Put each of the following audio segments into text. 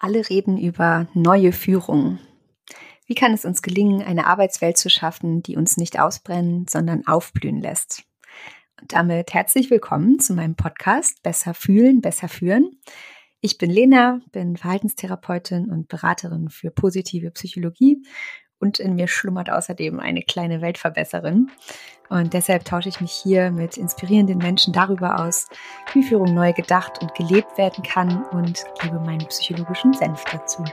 Alle reden über neue Führung. Wie kann es uns gelingen, eine Arbeitswelt zu schaffen, die uns nicht ausbrennen, sondern aufblühen lässt? Und damit herzlich willkommen zu meinem Podcast Besser fühlen, besser führen. Ich bin Lena, bin Verhaltenstherapeutin und Beraterin für positive Psychologie und in mir schlummert außerdem eine kleine Weltverbesserin. Und deshalb tausche ich mich hier mit inspirierenden Menschen darüber aus, wie Führung neu gedacht und gelebt werden kann und gebe meinen psychologischen Senf dazu.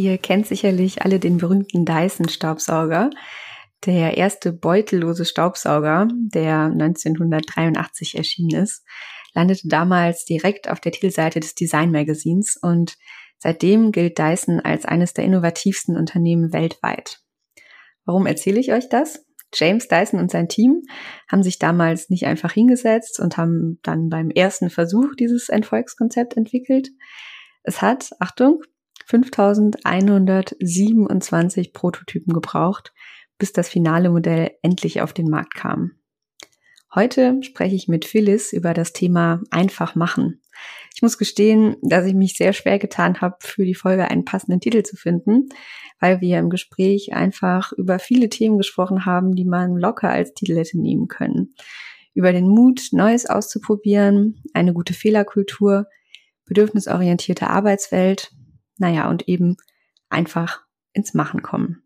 Ihr kennt sicherlich alle den berühmten Dyson-Staubsauger. Der erste beutellose Staubsauger, der 1983 erschienen ist, landete damals direkt auf der Titelseite des Design Magazins und seitdem gilt Dyson als eines der innovativsten Unternehmen weltweit. Warum erzähle ich euch das? James Dyson und sein Team haben sich damals nicht einfach hingesetzt und haben dann beim ersten Versuch dieses Erfolgskonzept entwickelt. Es hat, Achtung, 5127 Prototypen gebraucht, bis das finale Modell endlich auf den Markt kam. Heute spreche ich mit Phyllis über das Thema einfach machen. Ich muss gestehen, dass ich mich sehr schwer getan habe, für die Folge einen passenden Titel zu finden, weil wir im Gespräch einfach über viele Themen gesprochen haben, die man locker als Titel hätte nehmen können. Über den Mut, Neues auszuprobieren, eine gute Fehlerkultur, bedürfnisorientierte Arbeitswelt, naja, und eben einfach ins Machen kommen.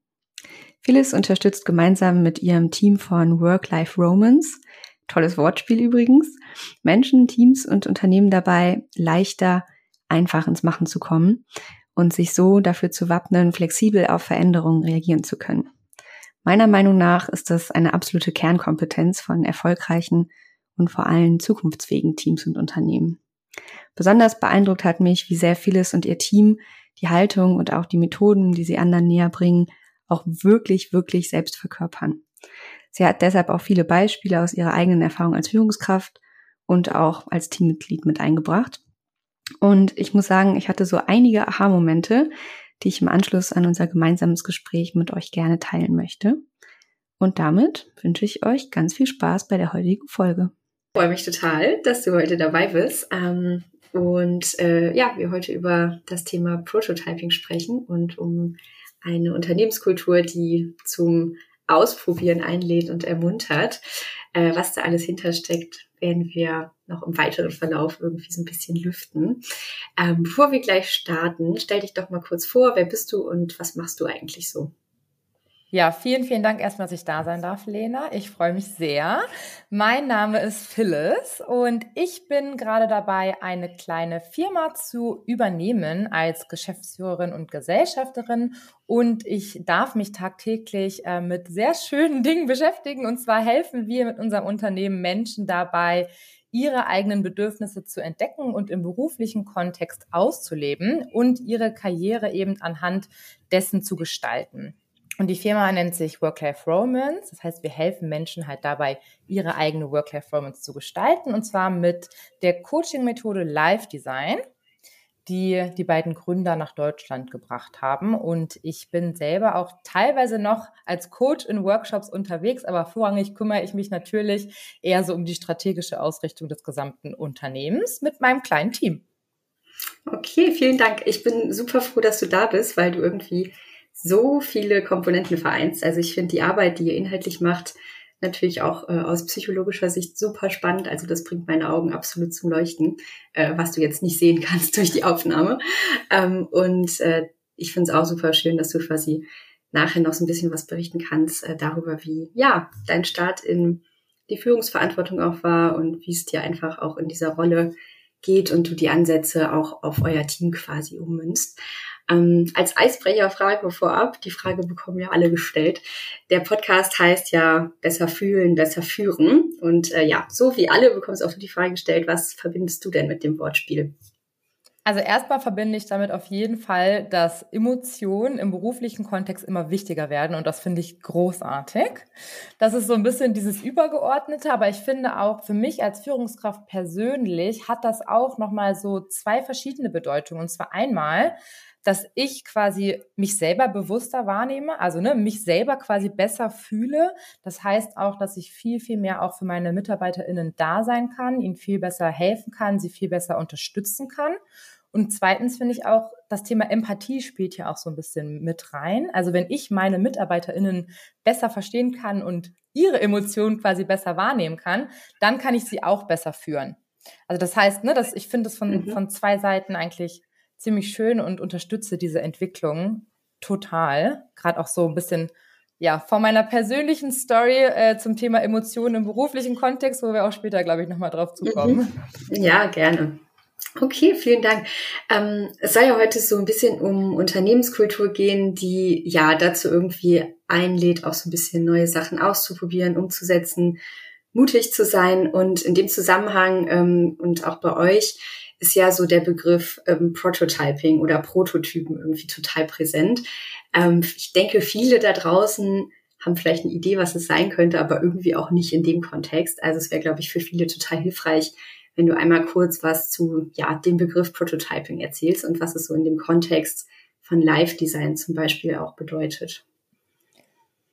Phyllis unterstützt gemeinsam mit ihrem Team von Work-Life Romance, tolles Wortspiel übrigens, Menschen, Teams und Unternehmen dabei, leichter, einfach ins Machen zu kommen und sich so dafür zu wappnen, flexibel auf Veränderungen reagieren zu können. Meiner Meinung nach ist das eine absolute Kernkompetenz von erfolgreichen und vor allem zukunftsfähigen Teams und Unternehmen. Besonders beeindruckt hat mich, wie sehr Phyllis und ihr Team die Haltung und auch die Methoden, die sie anderen näher bringen, auch wirklich, wirklich selbst verkörpern. Sie hat deshalb auch viele Beispiele aus ihrer eigenen Erfahrung als Führungskraft und auch als Teammitglied mit eingebracht. Und ich muss sagen, ich hatte so einige Aha-Momente, die ich im Anschluss an unser gemeinsames Gespräch mit euch gerne teilen möchte. Und damit wünsche ich euch ganz viel Spaß bei der heutigen Folge. Ich freue mich total, dass du heute dabei bist. Ähm, und äh, ja, wir heute über das Thema Prototyping sprechen und um eine Unternehmenskultur, die zum Ausprobieren einlädt und ermuntert. Äh, was da alles hintersteckt, werden wir noch im weiteren Verlauf irgendwie so ein bisschen lüften. Ähm, bevor wir gleich starten, stell dich doch mal kurz vor, wer bist du und was machst du eigentlich so? Ja, vielen, vielen Dank erstmal, dass ich da sein darf, Lena. Ich freue mich sehr. Mein Name ist Phyllis und ich bin gerade dabei, eine kleine Firma zu übernehmen als Geschäftsführerin und Gesellschafterin. Und ich darf mich tagtäglich äh, mit sehr schönen Dingen beschäftigen. Und zwar helfen wir mit unserem Unternehmen Menschen dabei, ihre eigenen Bedürfnisse zu entdecken und im beruflichen Kontext auszuleben und ihre Karriere eben anhand dessen zu gestalten. Und die Firma nennt sich Work-Life Romance. Das heißt, wir helfen Menschen halt dabei, ihre eigene Work-Life Romance zu gestalten. Und zwar mit der Coaching-Methode Live Design, die die beiden Gründer nach Deutschland gebracht haben. Und ich bin selber auch teilweise noch als Coach in Workshops unterwegs, aber vorrangig kümmere ich mich natürlich eher so um die strategische Ausrichtung des gesamten Unternehmens mit meinem kleinen Team. Okay, vielen Dank. Ich bin super froh, dass du da bist, weil du irgendwie so viele Komponenten vereinst. Also ich finde die Arbeit, die ihr inhaltlich macht, natürlich auch äh, aus psychologischer Sicht super spannend. Also das bringt meine Augen absolut zum Leuchten, äh, was du jetzt nicht sehen kannst durch die Aufnahme. Ähm, und äh, ich finde es auch super schön, dass du quasi nachher noch so ein bisschen was berichten kannst äh, darüber, wie ja dein Start in die Führungsverantwortung auch war und wie es dir einfach auch in dieser Rolle geht und du die Ansätze auch auf euer Team quasi ummünzt. Ähm, als Eisbrecherfrage vorab, die Frage bekommen ja alle gestellt. Der Podcast heißt ja besser fühlen, besser führen. Und äh, ja, so wie alle bekommst auch du die Frage gestellt, was verbindest du denn mit dem Wortspiel? Also erstmal verbinde ich damit auf jeden Fall, dass Emotionen im beruflichen Kontext immer wichtiger werden und das finde ich großartig. Das ist so ein bisschen dieses Übergeordnete, aber ich finde auch für mich als Führungskraft persönlich hat das auch nochmal so zwei verschiedene Bedeutungen. Und zwar einmal, dass ich quasi mich selber bewusster wahrnehme, also ne, mich selber quasi besser fühle. Das heißt auch, dass ich viel, viel mehr auch für meine MitarbeiterInnen da sein kann, ihnen viel besser helfen kann, sie viel besser unterstützen kann. Und zweitens finde ich auch, das Thema Empathie spielt ja auch so ein bisschen mit rein. Also wenn ich meine MitarbeiterInnen besser verstehen kann und ihre Emotionen quasi besser wahrnehmen kann, dann kann ich sie auch besser führen. Also das heißt, ne, dass ich finde es von, mhm. von zwei Seiten eigentlich ziemlich schön und unterstütze diese Entwicklung total. Gerade auch so ein bisschen ja, von meiner persönlichen Story äh, zum Thema Emotionen im beruflichen Kontext, wo wir auch später, glaube ich, nochmal drauf zukommen. Ja, gerne. Okay, vielen Dank. Ähm, es soll ja heute so ein bisschen um Unternehmenskultur gehen, die ja dazu irgendwie einlädt, auch so ein bisschen neue Sachen auszuprobieren, umzusetzen, mutig zu sein. Und in dem Zusammenhang ähm, und auch bei euch ist ja so der Begriff ähm, Prototyping oder Prototypen irgendwie total präsent. Ähm, ich denke, viele da draußen haben vielleicht eine Idee, was es sein könnte, aber irgendwie auch nicht in dem Kontext. Also es wäre, glaube ich, für viele total hilfreich, wenn du einmal kurz was zu ja, dem Begriff Prototyping erzählst und was es so in dem Kontext von Live-Design zum Beispiel auch bedeutet.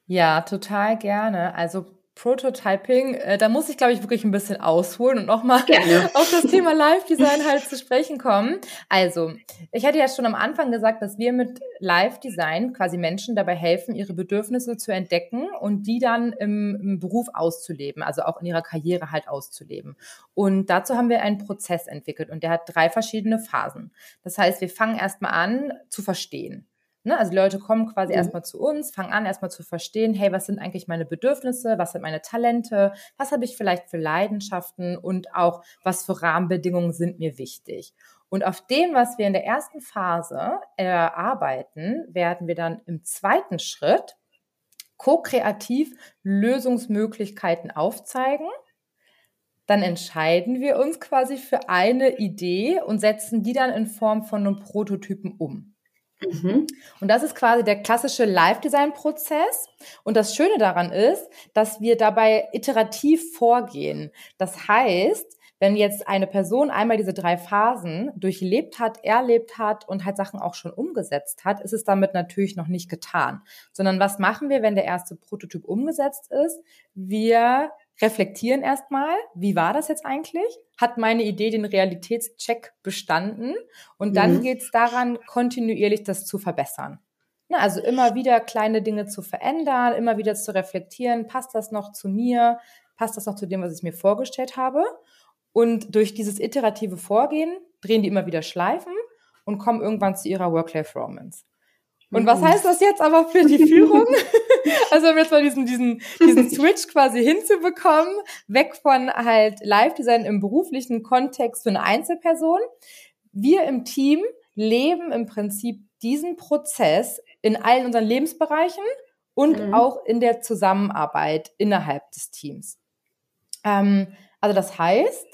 Ja, total gerne. Also Prototyping, äh, da muss ich, glaube ich, wirklich ein bisschen ausholen und nochmal auf das Thema Live-Design halt zu sprechen kommen. Also, ich hatte ja schon am Anfang gesagt, dass wir mit Live-Design quasi Menschen dabei helfen, ihre Bedürfnisse zu entdecken und die dann im, im Beruf auszuleben, also auch in ihrer Karriere halt auszuleben. Und dazu haben wir einen Prozess entwickelt und der hat drei verschiedene Phasen. Das heißt, wir fangen erstmal an zu verstehen. Ne? Also die Leute kommen quasi mhm. erstmal zu uns, fangen an erstmal zu verstehen, hey, was sind eigentlich meine Bedürfnisse, was sind meine Talente, was habe ich vielleicht für Leidenschaften und auch was für Rahmenbedingungen sind mir wichtig. Und auf dem, was wir in der ersten Phase erarbeiten, werden wir dann im zweiten Schritt ko-kreativ Lösungsmöglichkeiten aufzeigen. Dann entscheiden wir uns quasi für eine Idee und setzen die dann in Form von einem Prototypen um. Mhm. Und das ist quasi der klassische Live-Design-Prozess. Und das Schöne daran ist, dass wir dabei iterativ vorgehen. Das heißt, wenn jetzt eine Person einmal diese drei Phasen durchlebt hat, erlebt hat und halt Sachen auch schon umgesetzt hat, ist es damit natürlich noch nicht getan. Sondern was machen wir, wenn der erste Prototyp umgesetzt ist? Wir reflektieren erstmal, wie war das jetzt eigentlich? Hat meine Idee den Realitätscheck bestanden? Und dann mhm. geht es daran, kontinuierlich das zu verbessern. Na, also immer wieder kleine Dinge zu verändern, immer wieder zu reflektieren, passt das noch zu mir? Passt das noch zu dem, was ich mir vorgestellt habe? Und durch dieses iterative Vorgehen drehen die immer wieder Schleifen und kommen irgendwann zu ihrer Work-Life-Romance. Und was heißt das jetzt aber für die Führung? also um jetzt mal diesen, diesen, diesen Switch quasi hinzubekommen, weg von halt Live-Design im beruflichen Kontext für eine Einzelperson. Wir im Team leben im Prinzip diesen Prozess in allen unseren Lebensbereichen und mhm. auch in der Zusammenarbeit innerhalb des Teams. Ähm, also das heißt,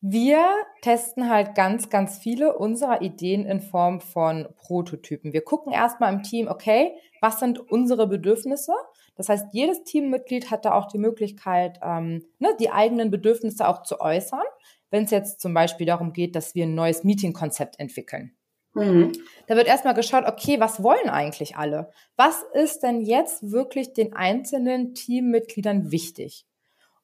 wir testen halt ganz, ganz viele unserer Ideen in Form von Prototypen. Wir gucken erstmal im Team, okay, was sind unsere Bedürfnisse? Das heißt, jedes Teammitglied hat da auch die Möglichkeit, ähm, ne, die eigenen Bedürfnisse auch zu äußern, wenn es jetzt zum Beispiel darum geht, dass wir ein neues Meeting-Konzept entwickeln. Mhm. Da wird erstmal geschaut, okay, was wollen eigentlich alle? Was ist denn jetzt wirklich den einzelnen Teammitgliedern wichtig?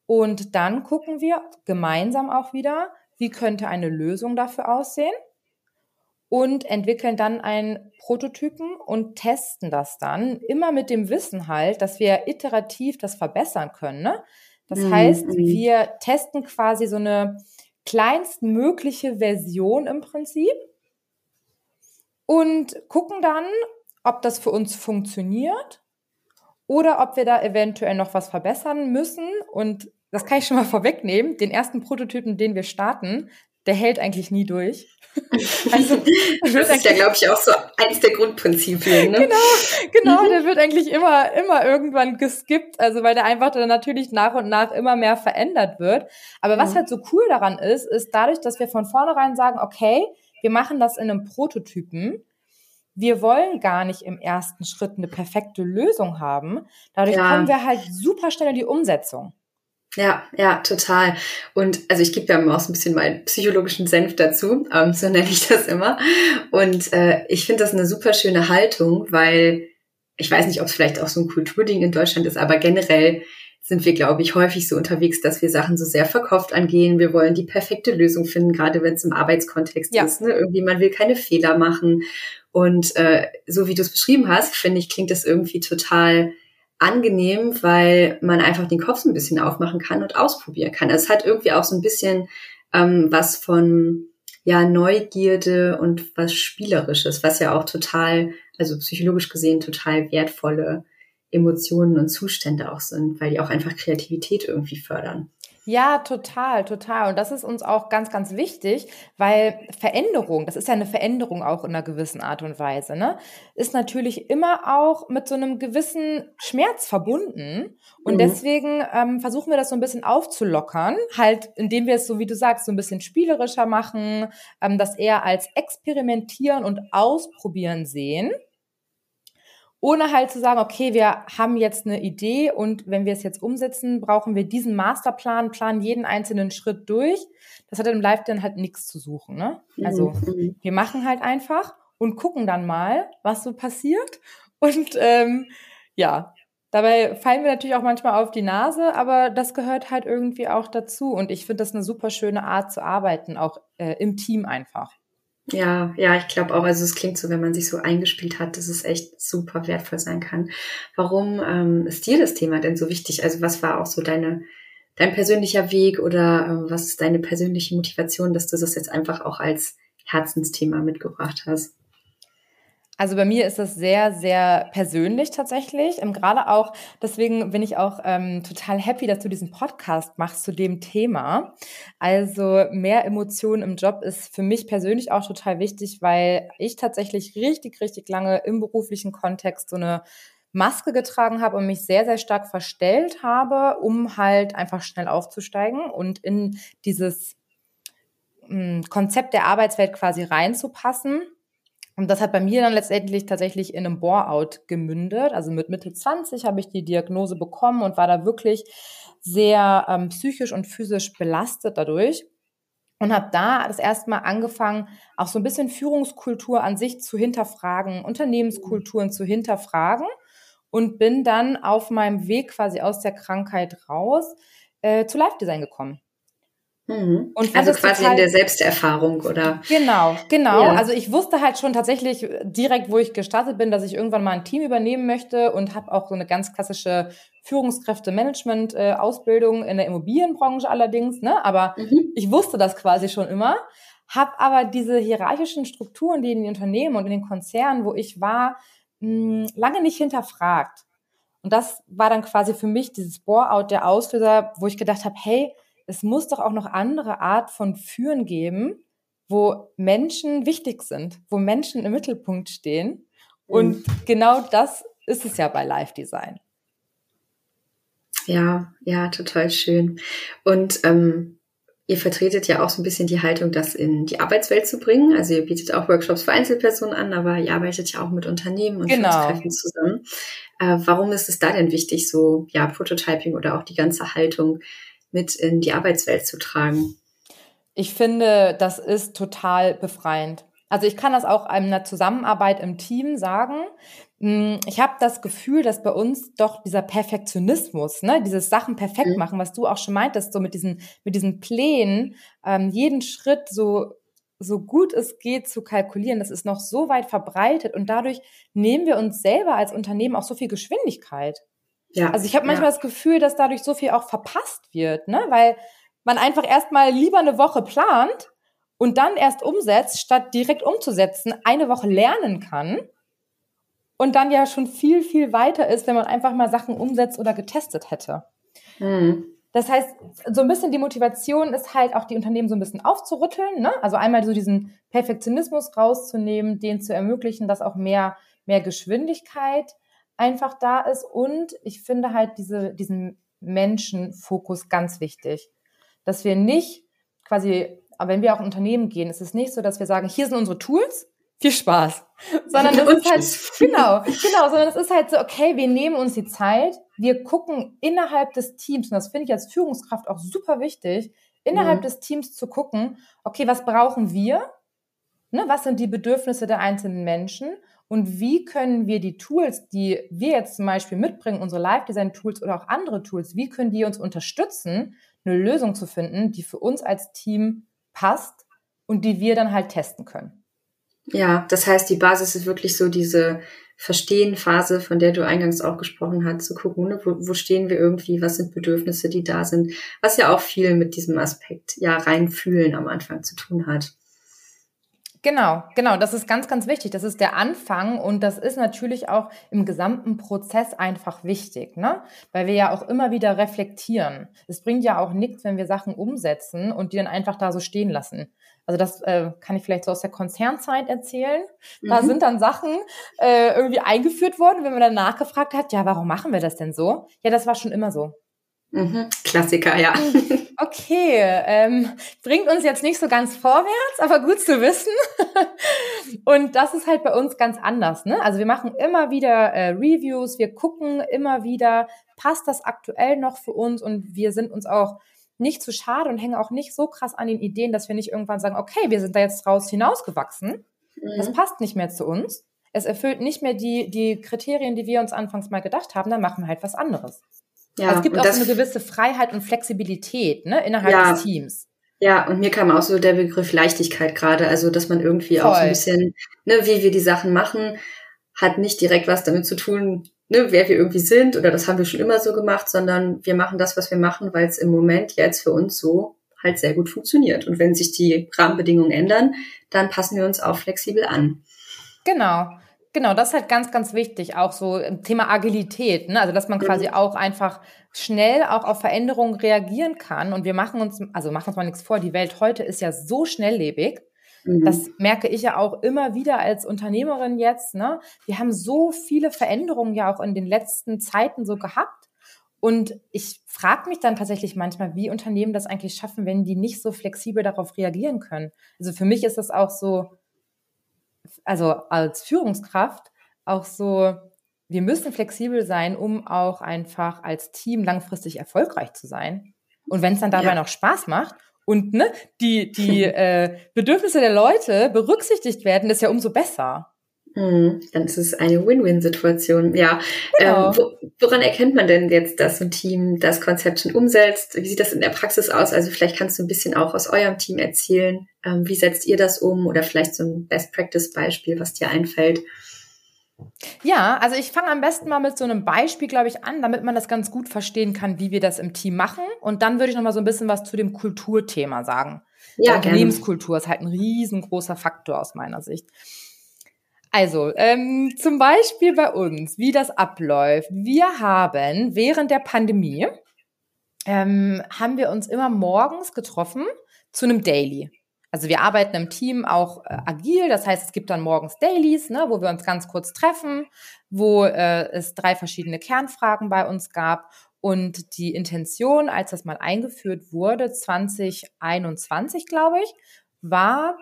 Und dann gucken wir gemeinsam auch wieder, wie könnte eine Lösung dafür aussehen und entwickeln dann einen Prototypen und testen das dann immer mit dem Wissen halt, dass wir iterativ das verbessern können. Ne? Das mhm. heißt, mhm. wir testen quasi so eine kleinstmögliche Version im Prinzip und gucken dann, ob das für uns funktioniert oder ob wir da eventuell noch was verbessern müssen. Und das kann ich schon mal vorwegnehmen. Den ersten Prototypen, den wir starten, der hält eigentlich nie durch. Also, das ist ja, glaube ich, auch so eines der Grundprinzipien. Ne? Genau, genau, mhm. der wird eigentlich immer, immer irgendwann geskippt, also weil der einfach dann natürlich nach und nach immer mehr verändert wird. Aber was mhm. halt so cool daran ist, ist dadurch, dass wir von vornherein sagen, okay, wir machen das in einem Prototypen. Wir wollen gar nicht im ersten Schritt eine perfekte Lösung haben. Dadurch ja. kommen wir halt super schnell in die Umsetzung. Ja, ja, total. Und also ich gebe ja immer auch so ein bisschen meinen psychologischen Senf dazu, ähm, so nenne ich das immer. Und äh, ich finde das eine super schöne Haltung, weil ich weiß nicht, ob es vielleicht auch so ein Kulturding in Deutschland ist, aber generell sind wir, glaube ich, häufig so unterwegs, dass wir Sachen so sehr verkauft angehen. Wir wollen die perfekte Lösung finden, gerade wenn es im Arbeitskontext ja. ist. Ne? Irgendwie, man will keine Fehler machen. Und äh, so wie du es beschrieben hast, finde ich, klingt das irgendwie total angenehm, weil man einfach den Kopf so ein bisschen aufmachen kann und ausprobieren kann. Also es hat irgendwie auch so ein bisschen ähm, was von ja Neugierde und was Spielerisches, was ja auch total, also psychologisch gesehen total wertvolle Emotionen und Zustände auch sind, weil die auch einfach Kreativität irgendwie fördern. Ja, total, total. Und das ist uns auch ganz, ganz wichtig, weil Veränderung, das ist ja eine Veränderung auch in einer gewissen Art und Weise, ne, ist natürlich immer auch mit so einem gewissen Schmerz verbunden. Und mhm. deswegen ähm, versuchen wir das so ein bisschen aufzulockern, halt, indem wir es, so wie du sagst, so ein bisschen spielerischer machen, ähm, das eher als experimentieren und ausprobieren sehen ohne halt zu sagen, okay, wir haben jetzt eine Idee und wenn wir es jetzt umsetzen, brauchen wir diesen Masterplan, planen jeden einzelnen Schritt durch. Das hat im Live dann halt nichts zu suchen. Ne? Also mhm. wir machen halt einfach und gucken dann mal, was so passiert. Und ähm, ja, dabei fallen wir natürlich auch manchmal auf die Nase, aber das gehört halt irgendwie auch dazu. Und ich finde das eine super schöne Art zu arbeiten, auch äh, im Team einfach. Ja, ja, ich glaube auch, also es klingt so, wenn man sich so eingespielt hat, dass es echt super wertvoll sein kann. Warum ähm, ist dir das Thema denn so wichtig? Also was war auch so deine, dein persönlicher Weg oder äh, was ist deine persönliche Motivation, dass du das jetzt einfach auch als Herzensthema mitgebracht hast? Also bei mir ist das sehr, sehr persönlich tatsächlich. Ähm, Gerade auch, deswegen bin ich auch ähm, total happy, dass du diesen Podcast machst zu dem Thema. Also mehr Emotionen im Job ist für mich persönlich auch total wichtig, weil ich tatsächlich richtig, richtig lange im beruflichen Kontext so eine Maske getragen habe und mich sehr, sehr stark verstellt habe, um halt einfach schnell aufzusteigen und in dieses hm, Konzept der Arbeitswelt quasi reinzupassen. Und das hat bei mir dann letztendlich tatsächlich in einem Bore-out gemündet. Also mit Mitte 20 habe ich die Diagnose bekommen und war da wirklich sehr ähm, psychisch und physisch belastet dadurch. Und habe da das erste Mal angefangen, auch so ein bisschen Führungskultur an sich zu hinterfragen, Unternehmenskulturen zu hinterfragen und bin dann auf meinem Weg quasi aus der Krankheit raus äh, zu Live-Design gekommen. Mhm. Und also quasi in der Selbsterfahrung, oder? Genau, genau. Ja. Also ich wusste halt schon tatsächlich direkt, wo ich gestartet bin, dass ich irgendwann mal ein Team übernehmen möchte und habe auch so eine ganz klassische Führungskräfte-Management-Ausbildung in der Immobilienbranche allerdings, ne? Aber mhm. ich wusste das quasi schon immer, habe aber diese hierarchischen Strukturen, die in den Unternehmen und in den Konzernen, wo ich war, mh, lange nicht hinterfragt. Und das war dann quasi für mich dieses Bore-out der Auslöser, wo ich gedacht habe, hey, es muss doch auch noch andere Art von Führen geben, wo Menschen wichtig sind, wo Menschen im Mittelpunkt stehen. Und mhm. genau das ist es ja bei Live Design. Ja, ja, total schön. Und ähm, ihr vertretet ja auch so ein bisschen die Haltung, das in die Arbeitswelt zu bringen. Also ihr bietet auch Workshops für Einzelpersonen an, aber ihr arbeitet ja auch mit Unternehmen und genau. Führungskräften zusammen. Äh, warum ist es da denn wichtig, so ja Prototyping oder auch die ganze Haltung mit in die Arbeitswelt zu tragen. Ich finde, das ist total befreiend. Also ich kann das auch in einer Zusammenarbeit im Team sagen. Hm, ich habe das Gefühl, dass bei uns doch dieser Perfektionismus, ne, dieses Sachen perfekt mhm. machen, was du auch schon meintest, so mit diesen, mit diesen Plänen, ähm, jeden Schritt so, so gut es geht zu kalkulieren, das ist noch so weit verbreitet und dadurch nehmen wir uns selber als Unternehmen auch so viel Geschwindigkeit. Ja, also ich habe manchmal ja. das Gefühl, dass dadurch so viel auch verpasst wird, ne? Weil man einfach erstmal lieber eine Woche plant und dann erst umsetzt, statt direkt umzusetzen, eine Woche lernen kann und dann ja schon viel, viel weiter ist, wenn man einfach mal Sachen umsetzt oder getestet hätte. Mhm. Das heißt, so ein bisschen die Motivation ist halt auch die Unternehmen so ein bisschen aufzurütteln, ne? Also einmal so diesen Perfektionismus rauszunehmen, den zu ermöglichen, dass auch mehr, mehr Geschwindigkeit einfach da ist. Und ich finde halt diese, diesen Menschenfokus ganz wichtig. Dass wir nicht quasi aber wenn wir auch in Unternehmen gehen, ist es nicht so, dass wir sagen, hier sind unsere Tools, viel Spaß. Sondern das ist halt, genau, genau, sondern es ist halt so, okay, wir nehmen uns die Zeit, wir gucken innerhalb des Teams, und das finde ich als Führungskraft auch super wichtig, innerhalb mhm. des Teams zu gucken, okay, was brauchen wir? Ne, was sind die Bedürfnisse der einzelnen Menschen? Und wie können wir die Tools, die wir jetzt zum Beispiel mitbringen, unsere Live-Design-Tools oder auch andere Tools, wie können die uns unterstützen, eine Lösung zu finden, die für uns als Team passt und die wir dann halt testen können? Ja, das heißt, die Basis ist wirklich so diese Verstehen-Phase, von der du eingangs auch gesprochen hast, zu gucken, ne, wo, wo stehen wir irgendwie, was sind Bedürfnisse, die da sind, was ja auch viel mit diesem Aspekt ja reinfühlen am Anfang zu tun hat. Genau, genau, das ist ganz, ganz wichtig. Das ist der Anfang und das ist natürlich auch im gesamten Prozess einfach wichtig, ne? Weil wir ja auch immer wieder reflektieren. Es bringt ja auch nichts, wenn wir Sachen umsetzen und die dann einfach da so stehen lassen. Also das äh, kann ich vielleicht so aus der Konzernzeit erzählen. Da mhm. sind dann Sachen äh, irgendwie eingeführt worden, wenn man dann nachgefragt hat, ja, warum machen wir das denn so? Ja, das war schon immer so. Mhm. Klassiker, ja. Okay, ähm, bringt uns jetzt nicht so ganz vorwärts, aber gut zu wissen. Und das ist halt bei uns ganz anders. Ne? Also wir machen immer wieder äh, Reviews, wir gucken immer wieder, passt das aktuell noch für uns und wir sind uns auch nicht zu schade und hängen auch nicht so krass an den Ideen, dass wir nicht irgendwann sagen, okay, wir sind da jetzt raus hinausgewachsen. Mhm. Das passt nicht mehr zu uns. Es erfüllt nicht mehr die, die Kriterien, die wir uns anfangs mal gedacht haben, dann machen wir halt was anderes. Ja, also es gibt auch so eine gewisse Freiheit und Flexibilität ne, innerhalb ja, des Teams. Ja, und mir kam auch so der Begriff Leichtigkeit gerade, also dass man irgendwie Voll. auch so ein bisschen, ne, wie wir die Sachen machen, hat nicht direkt was damit zu tun, ne, wer wir irgendwie sind oder das haben wir schon immer so gemacht, sondern wir machen das, was wir machen, weil es im Moment jetzt für uns so halt sehr gut funktioniert. Und wenn sich die Rahmenbedingungen ändern, dann passen wir uns auch flexibel an. Genau. Genau, das ist halt ganz, ganz wichtig. Auch so im Thema Agilität, ne? Also dass man quasi mhm. auch einfach schnell auch auf Veränderungen reagieren kann. Und wir machen uns, also machen uns mal nichts vor, die Welt heute ist ja so schnelllebig. Mhm. Das merke ich ja auch immer wieder als Unternehmerin jetzt. Ne? Wir haben so viele Veränderungen ja auch in den letzten Zeiten so gehabt. Und ich frage mich dann tatsächlich manchmal, wie Unternehmen das eigentlich schaffen, wenn die nicht so flexibel darauf reagieren können. Also für mich ist das auch so, also als Führungskraft auch so, wir müssen flexibel sein, um auch einfach als Team langfristig erfolgreich zu sein. Und wenn es dann dabei ja. noch Spaß macht und ne, die, die äh, Bedürfnisse der Leute berücksichtigt werden, ist ja umso besser. Hm, dann ist es eine Win-Win-Situation. Ja. Genau. Ähm, wo, woran erkennt man denn jetzt, dass ein Team das Konzept schon umsetzt? Wie sieht das in der Praxis aus? Also vielleicht kannst du ein bisschen auch aus eurem Team erzählen. Ähm, wie setzt ihr das um? Oder vielleicht so ein Best-Practice-Beispiel, was dir einfällt? Ja, also ich fange am besten mal mit so einem Beispiel, glaube ich, an, damit man das ganz gut verstehen kann, wie wir das im Team machen. Und dann würde ich noch mal so ein bisschen was zu dem Kulturthema sagen. Ja, Unternehmenskultur ist halt ein riesengroßer Faktor aus meiner Sicht. Also, ähm, zum Beispiel bei uns, wie das abläuft. Wir haben während der Pandemie, ähm, haben wir uns immer morgens getroffen zu einem Daily. Also wir arbeiten im Team auch äh, agil, das heißt, es gibt dann morgens Dailies, ne, wo wir uns ganz kurz treffen, wo äh, es drei verschiedene Kernfragen bei uns gab. Und die Intention, als das mal eingeführt wurde, 2021, glaube ich, war,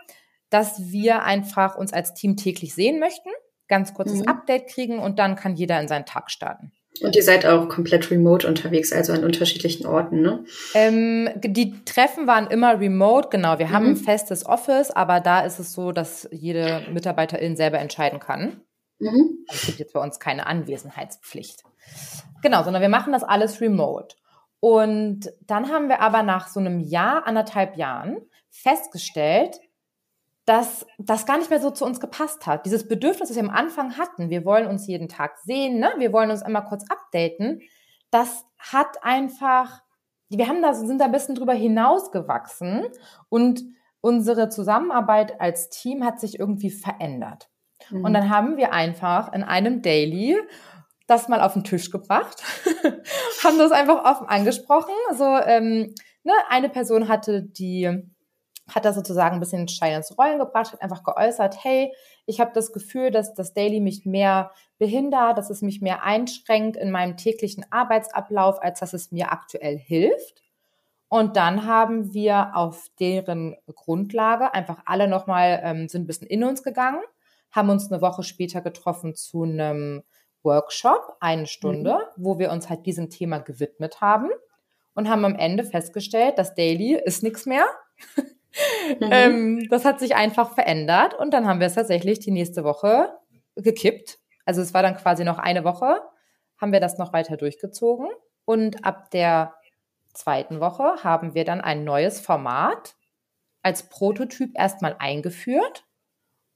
dass wir einfach uns als Team täglich sehen möchten, ganz kurzes mhm. Update kriegen und dann kann jeder in seinen Tag starten. Und ihr seid auch komplett remote unterwegs, also an unterschiedlichen Orten, ne? Ähm, die Treffen waren immer remote, genau. Wir mhm. haben ein festes Office, aber da ist es so, dass jede Mitarbeiterin selber entscheiden kann. Mhm. Also es gibt jetzt bei uns keine Anwesenheitspflicht. Genau, sondern wir machen das alles remote. Und dann haben wir aber nach so einem Jahr, anderthalb Jahren festgestellt, dass das gar nicht mehr so zu uns gepasst hat. Dieses Bedürfnis, das wir am Anfang hatten, wir wollen uns jeden Tag sehen, ne? wir wollen uns immer kurz updaten, das hat einfach, wir haben da, sind da ein bisschen drüber hinausgewachsen und unsere Zusammenarbeit als Team hat sich irgendwie verändert. Mhm. Und dann haben wir einfach in einem Daily das mal auf den Tisch gebracht, haben das einfach offen angesprochen. So, ähm, ne, eine Person hatte die hat da sozusagen ein bisschen Stein ins Rollen gebracht, hat einfach geäußert, hey, ich habe das Gefühl, dass das Daily mich mehr behindert, dass es mich mehr einschränkt in meinem täglichen Arbeitsablauf, als dass es mir aktuell hilft. Und dann haben wir auf deren Grundlage einfach alle nochmal, ähm, sind ein bisschen in uns gegangen, haben uns eine Woche später getroffen zu einem Workshop, eine Stunde, mhm. wo wir uns halt diesem Thema gewidmet haben und haben am Ende festgestellt, das Daily ist nichts mehr. Mhm. ähm, das hat sich einfach verändert und dann haben wir es tatsächlich die nächste Woche gekippt. Also es war dann quasi noch eine Woche, haben wir das noch weiter durchgezogen und ab der zweiten Woche haben wir dann ein neues Format als Prototyp erstmal eingeführt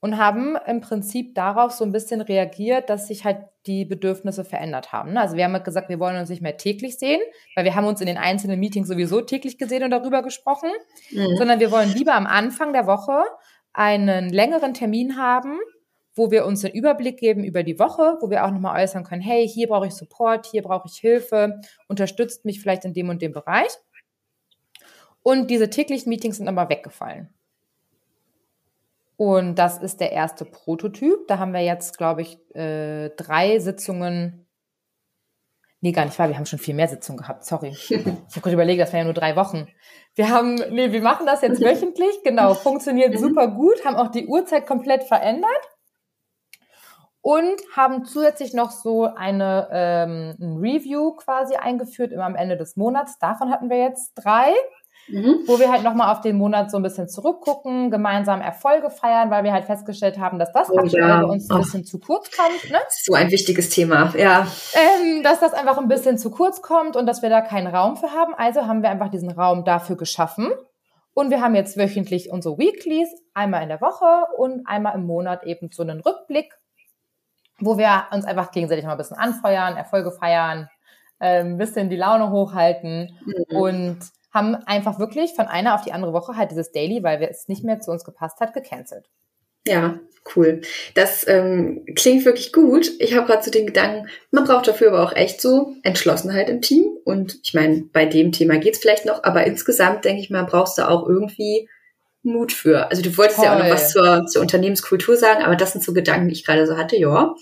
und haben im Prinzip darauf so ein bisschen reagiert, dass sich halt die Bedürfnisse verändert haben. Ne? Also wir haben halt gesagt, wir wollen uns nicht mehr täglich sehen, weil wir haben uns in den einzelnen Meetings sowieso täglich gesehen und darüber gesprochen, mhm. sondern wir wollen lieber am Anfang der Woche einen längeren Termin haben, wo wir uns den Überblick geben über die Woche, wo wir auch nochmal äußern können, hey, hier brauche ich Support, hier brauche ich Hilfe, unterstützt mich vielleicht in dem und dem Bereich. Und diese täglichen Meetings sind aber weggefallen. Und das ist der erste Prototyp. Da haben wir jetzt, glaube ich, äh, drei Sitzungen. Nee, gar nicht wahr. Wir haben schon viel mehr Sitzungen gehabt. Sorry. Ich habe gerade überlegt, das wären ja nur drei Wochen. Wir haben, nee, wir machen das jetzt wöchentlich. Genau, funktioniert mhm. super gut. Haben auch die Uhrzeit komplett verändert und haben zusätzlich noch so eine ähm, ein Review quasi eingeführt immer am Ende des Monats. Davon hatten wir jetzt drei, mhm. wo wir halt nochmal auf den Monat so ein bisschen zurückgucken, gemeinsam Erfolge feiern, weil wir halt festgestellt haben, dass das oh, aktuell ja. bei uns ein bisschen zu kurz kommt. Ne? So ein wichtiges Thema, ja. Ähm, dass das einfach ein bisschen zu kurz kommt und dass wir da keinen Raum für haben. Also haben wir einfach diesen Raum dafür geschaffen. Und wir haben jetzt wöchentlich unsere Weeklies, einmal in der Woche und einmal im Monat eben so einen Rückblick wo wir uns einfach gegenseitig mal ein bisschen anfeuern, Erfolge feiern, äh, ein bisschen die Laune hochhalten mhm. und haben einfach wirklich von einer auf die andere Woche halt dieses Daily, weil es nicht mehr zu uns gepasst hat, gecancelt. Ja, cool. Das ähm, klingt wirklich gut. Ich habe gerade so den Gedanken, man braucht dafür aber auch echt so Entschlossenheit im Team. Und ich meine, bei dem Thema geht's vielleicht noch, aber insgesamt denke ich mal, brauchst du auch irgendwie Mut für. Also du wolltest Toll. ja auch noch was zur, zur Unternehmenskultur sagen, aber das sind so Gedanken, die ich gerade so hatte, ja.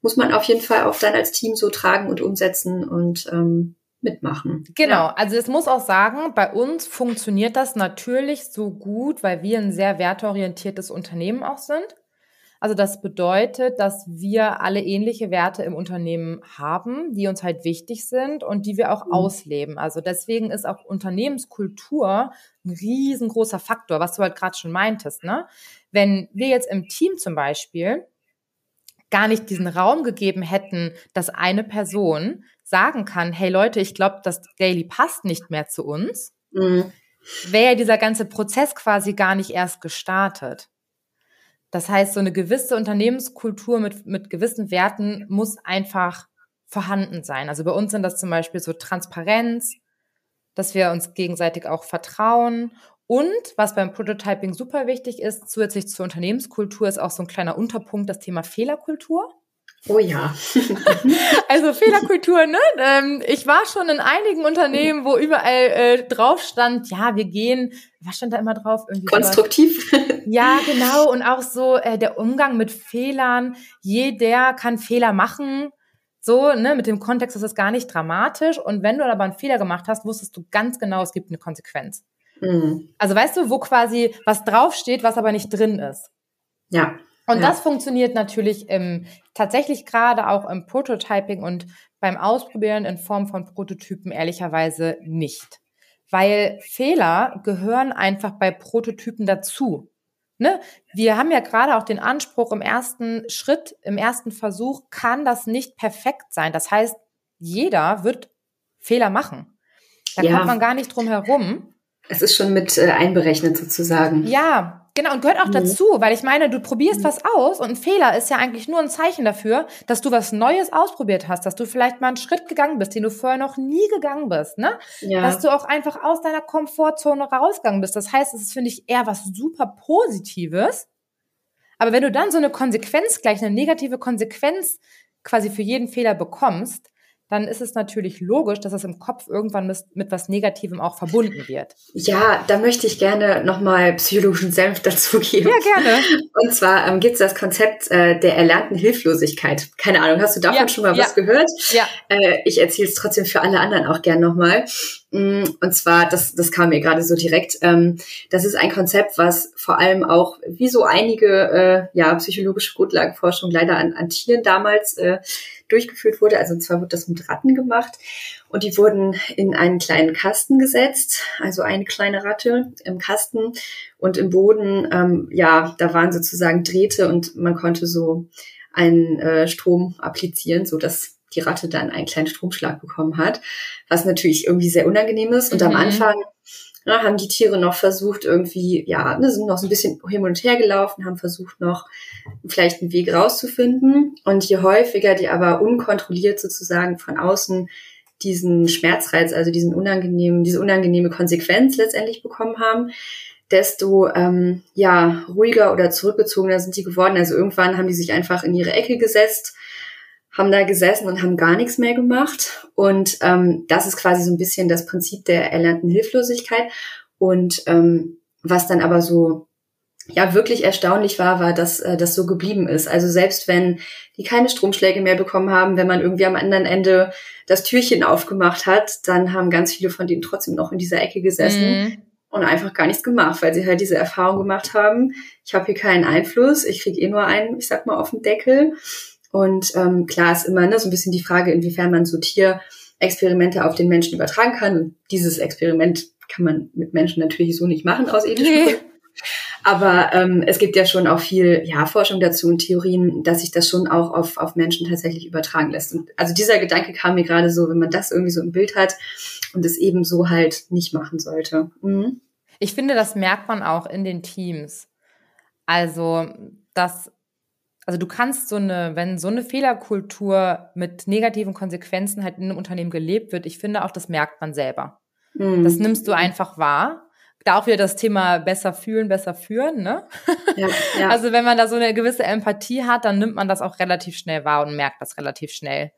Muss man auf jeden Fall auch dann als Team so tragen und umsetzen und ähm, mitmachen. Genau, ja. also es muss auch sagen, bei uns funktioniert das natürlich so gut, weil wir ein sehr werteorientiertes Unternehmen auch sind. Also das bedeutet, dass wir alle ähnliche Werte im Unternehmen haben, die uns halt wichtig sind und die wir auch mhm. ausleben. Also deswegen ist auch Unternehmenskultur ein riesengroßer Faktor, was du halt gerade schon meintest. Ne? Wenn wir jetzt im Team zum Beispiel gar nicht diesen Raum gegeben hätten, dass eine Person sagen kann, hey Leute, ich glaube, das Daily passt nicht mehr zu uns, mhm. wäre ja dieser ganze Prozess quasi gar nicht erst gestartet. Das heißt, so eine gewisse Unternehmenskultur mit, mit gewissen Werten muss einfach vorhanden sein. Also bei uns sind das zum Beispiel so Transparenz, dass wir uns gegenseitig auch vertrauen. Und was beim Prototyping super wichtig ist, zusätzlich zur Unternehmenskultur ist auch so ein kleiner Unterpunkt das Thema Fehlerkultur. Oh ja. also Fehlerkultur, ne? Ähm, ich war schon in einigen Unternehmen, wo überall äh, drauf stand, ja, wir gehen, was stand da immer drauf? Irgendwie Konstruktiv. Sowas. Ja, genau. Und auch so äh, der Umgang mit Fehlern. Jeder kann Fehler machen. So, ne, mit dem Kontext ist das gar nicht dramatisch. Und wenn du aber einen Fehler gemacht hast, wusstest du ganz genau, es gibt eine Konsequenz. Mhm. Also weißt du, wo quasi was draufsteht, was aber nicht drin ist. Ja. Und ja. das funktioniert natürlich im, tatsächlich gerade auch im Prototyping und beim Ausprobieren in Form von Prototypen ehrlicherweise nicht. Weil Fehler gehören einfach bei Prototypen dazu. Ne? Wir haben ja gerade auch den Anspruch, im ersten Schritt, im ersten Versuch kann das nicht perfekt sein. Das heißt, jeder wird Fehler machen. Da ja. kommt man gar nicht drum herum. Es ist schon mit äh, einberechnet sozusagen. Ja, Genau, und gehört auch mhm. dazu, weil ich meine, du probierst mhm. was aus und ein Fehler ist ja eigentlich nur ein Zeichen dafür, dass du was Neues ausprobiert hast, dass du vielleicht mal einen Schritt gegangen bist, den du vorher noch nie gegangen bist, ne? Ja. Dass du auch einfach aus deiner Komfortzone rausgegangen bist. Das heißt, es ist, finde ich, eher was super Positives. Aber wenn du dann so eine Konsequenz gleich, eine negative Konsequenz quasi für jeden Fehler bekommst, dann ist es natürlich logisch, dass es im Kopf irgendwann mit, mit was Negativem auch verbunden wird. Ja, da möchte ich gerne nochmal psychologischen Senf dazu geben. Ja, gerne. Und zwar ähm, gibt es das Konzept äh, der erlernten Hilflosigkeit. Keine Ahnung, hast du davon ja, schon mal ja. was gehört? Ja. Äh, ich erzähle es trotzdem für alle anderen auch gern nochmal. Mm, und zwar, das, das kam mir gerade so direkt, ähm, das ist ein Konzept, was vor allem auch, wie so einige äh, ja, psychologische Grundlagenforschung leider an, an Tieren damals äh, durchgeführt wurde. Also und zwar wird das mit Ratten gemacht. Und die wurden in einen kleinen Kasten gesetzt, also eine kleine Ratte im Kasten. Und im Boden, ähm, ja, da waren sozusagen Drähte und man konnte so einen äh, Strom applizieren, so dass die Ratte dann einen kleinen Stromschlag bekommen hat, was natürlich irgendwie sehr unangenehm ist. Und mhm. am Anfang na, ne, haben die Tiere noch versucht, irgendwie, ja, ne, sind noch so ein bisschen hin und her gelaufen, haben versucht noch vielleicht einen Weg rauszufinden. Und je häufiger die aber unkontrolliert sozusagen von außen diesen Schmerzreiz, also diesen unangenehmen, diese unangenehme Konsequenz letztendlich bekommen haben, desto ähm, ja ruhiger oder zurückgezogener sind die geworden. Also irgendwann haben die sich einfach in ihre Ecke gesetzt haben da gesessen und haben gar nichts mehr gemacht. Und ähm, das ist quasi so ein bisschen das Prinzip der erlernten Hilflosigkeit. Und ähm, was dann aber so ja wirklich erstaunlich war, war, dass äh, das so geblieben ist. Also selbst wenn die keine Stromschläge mehr bekommen haben, wenn man irgendwie am anderen Ende das Türchen aufgemacht hat, dann haben ganz viele von denen trotzdem noch in dieser Ecke gesessen. Mhm. Und einfach gar nichts gemacht, weil sie halt diese Erfahrung gemacht haben, ich habe hier keinen Einfluss, ich kriege eh nur einen, ich sag mal, auf den Deckel. Und ähm, klar ist immer ne, so ein bisschen die Frage, inwiefern man so Tierexperimente auf den Menschen übertragen kann. Und dieses Experiment kann man mit Menschen natürlich so nicht machen aus ethischen nee. Gründen. Aber ähm, es gibt ja schon auch viel ja, Forschung dazu und Theorien, dass sich das schon auch auf, auf Menschen tatsächlich übertragen lässt. Und also dieser Gedanke kam mir gerade so, wenn man das irgendwie so im Bild hat und es eben so halt nicht machen sollte. Mhm. Ich finde, das merkt man auch in den Teams. Also, dass also du kannst so eine, wenn so eine Fehlerkultur mit negativen Konsequenzen halt in einem Unternehmen gelebt wird, ich finde auch, das merkt man selber. Mhm. Das nimmst du einfach wahr. Da auch wieder das Thema besser fühlen, besser führen, ne? Ja, ja. Also wenn man da so eine gewisse Empathie hat, dann nimmt man das auch relativ schnell wahr und merkt das relativ schnell,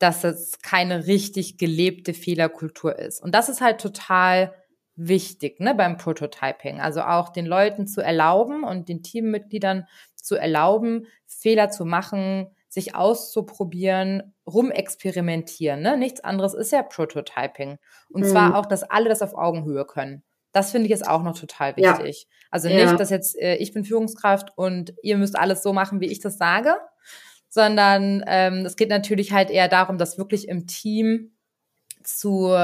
dass es keine richtig gelebte Fehlerkultur ist. Und das ist halt total wichtig, ne, beim Prototyping. Also auch den Leuten zu erlauben und den Teammitgliedern zu erlauben, Fehler zu machen, sich auszuprobieren, rumexperimentieren. Ne? Nichts anderes ist ja Prototyping. Und mhm. zwar auch, dass alle das auf Augenhöhe können. Das finde ich jetzt auch noch total wichtig. Ja. Also nicht, ja. dass jetzt äh, ich bin Führungskraft und ihr müsst alles so machen, wie ich das sage, sondern ähm, es geht natürlich halt eher darum, dass wirklich im Team zu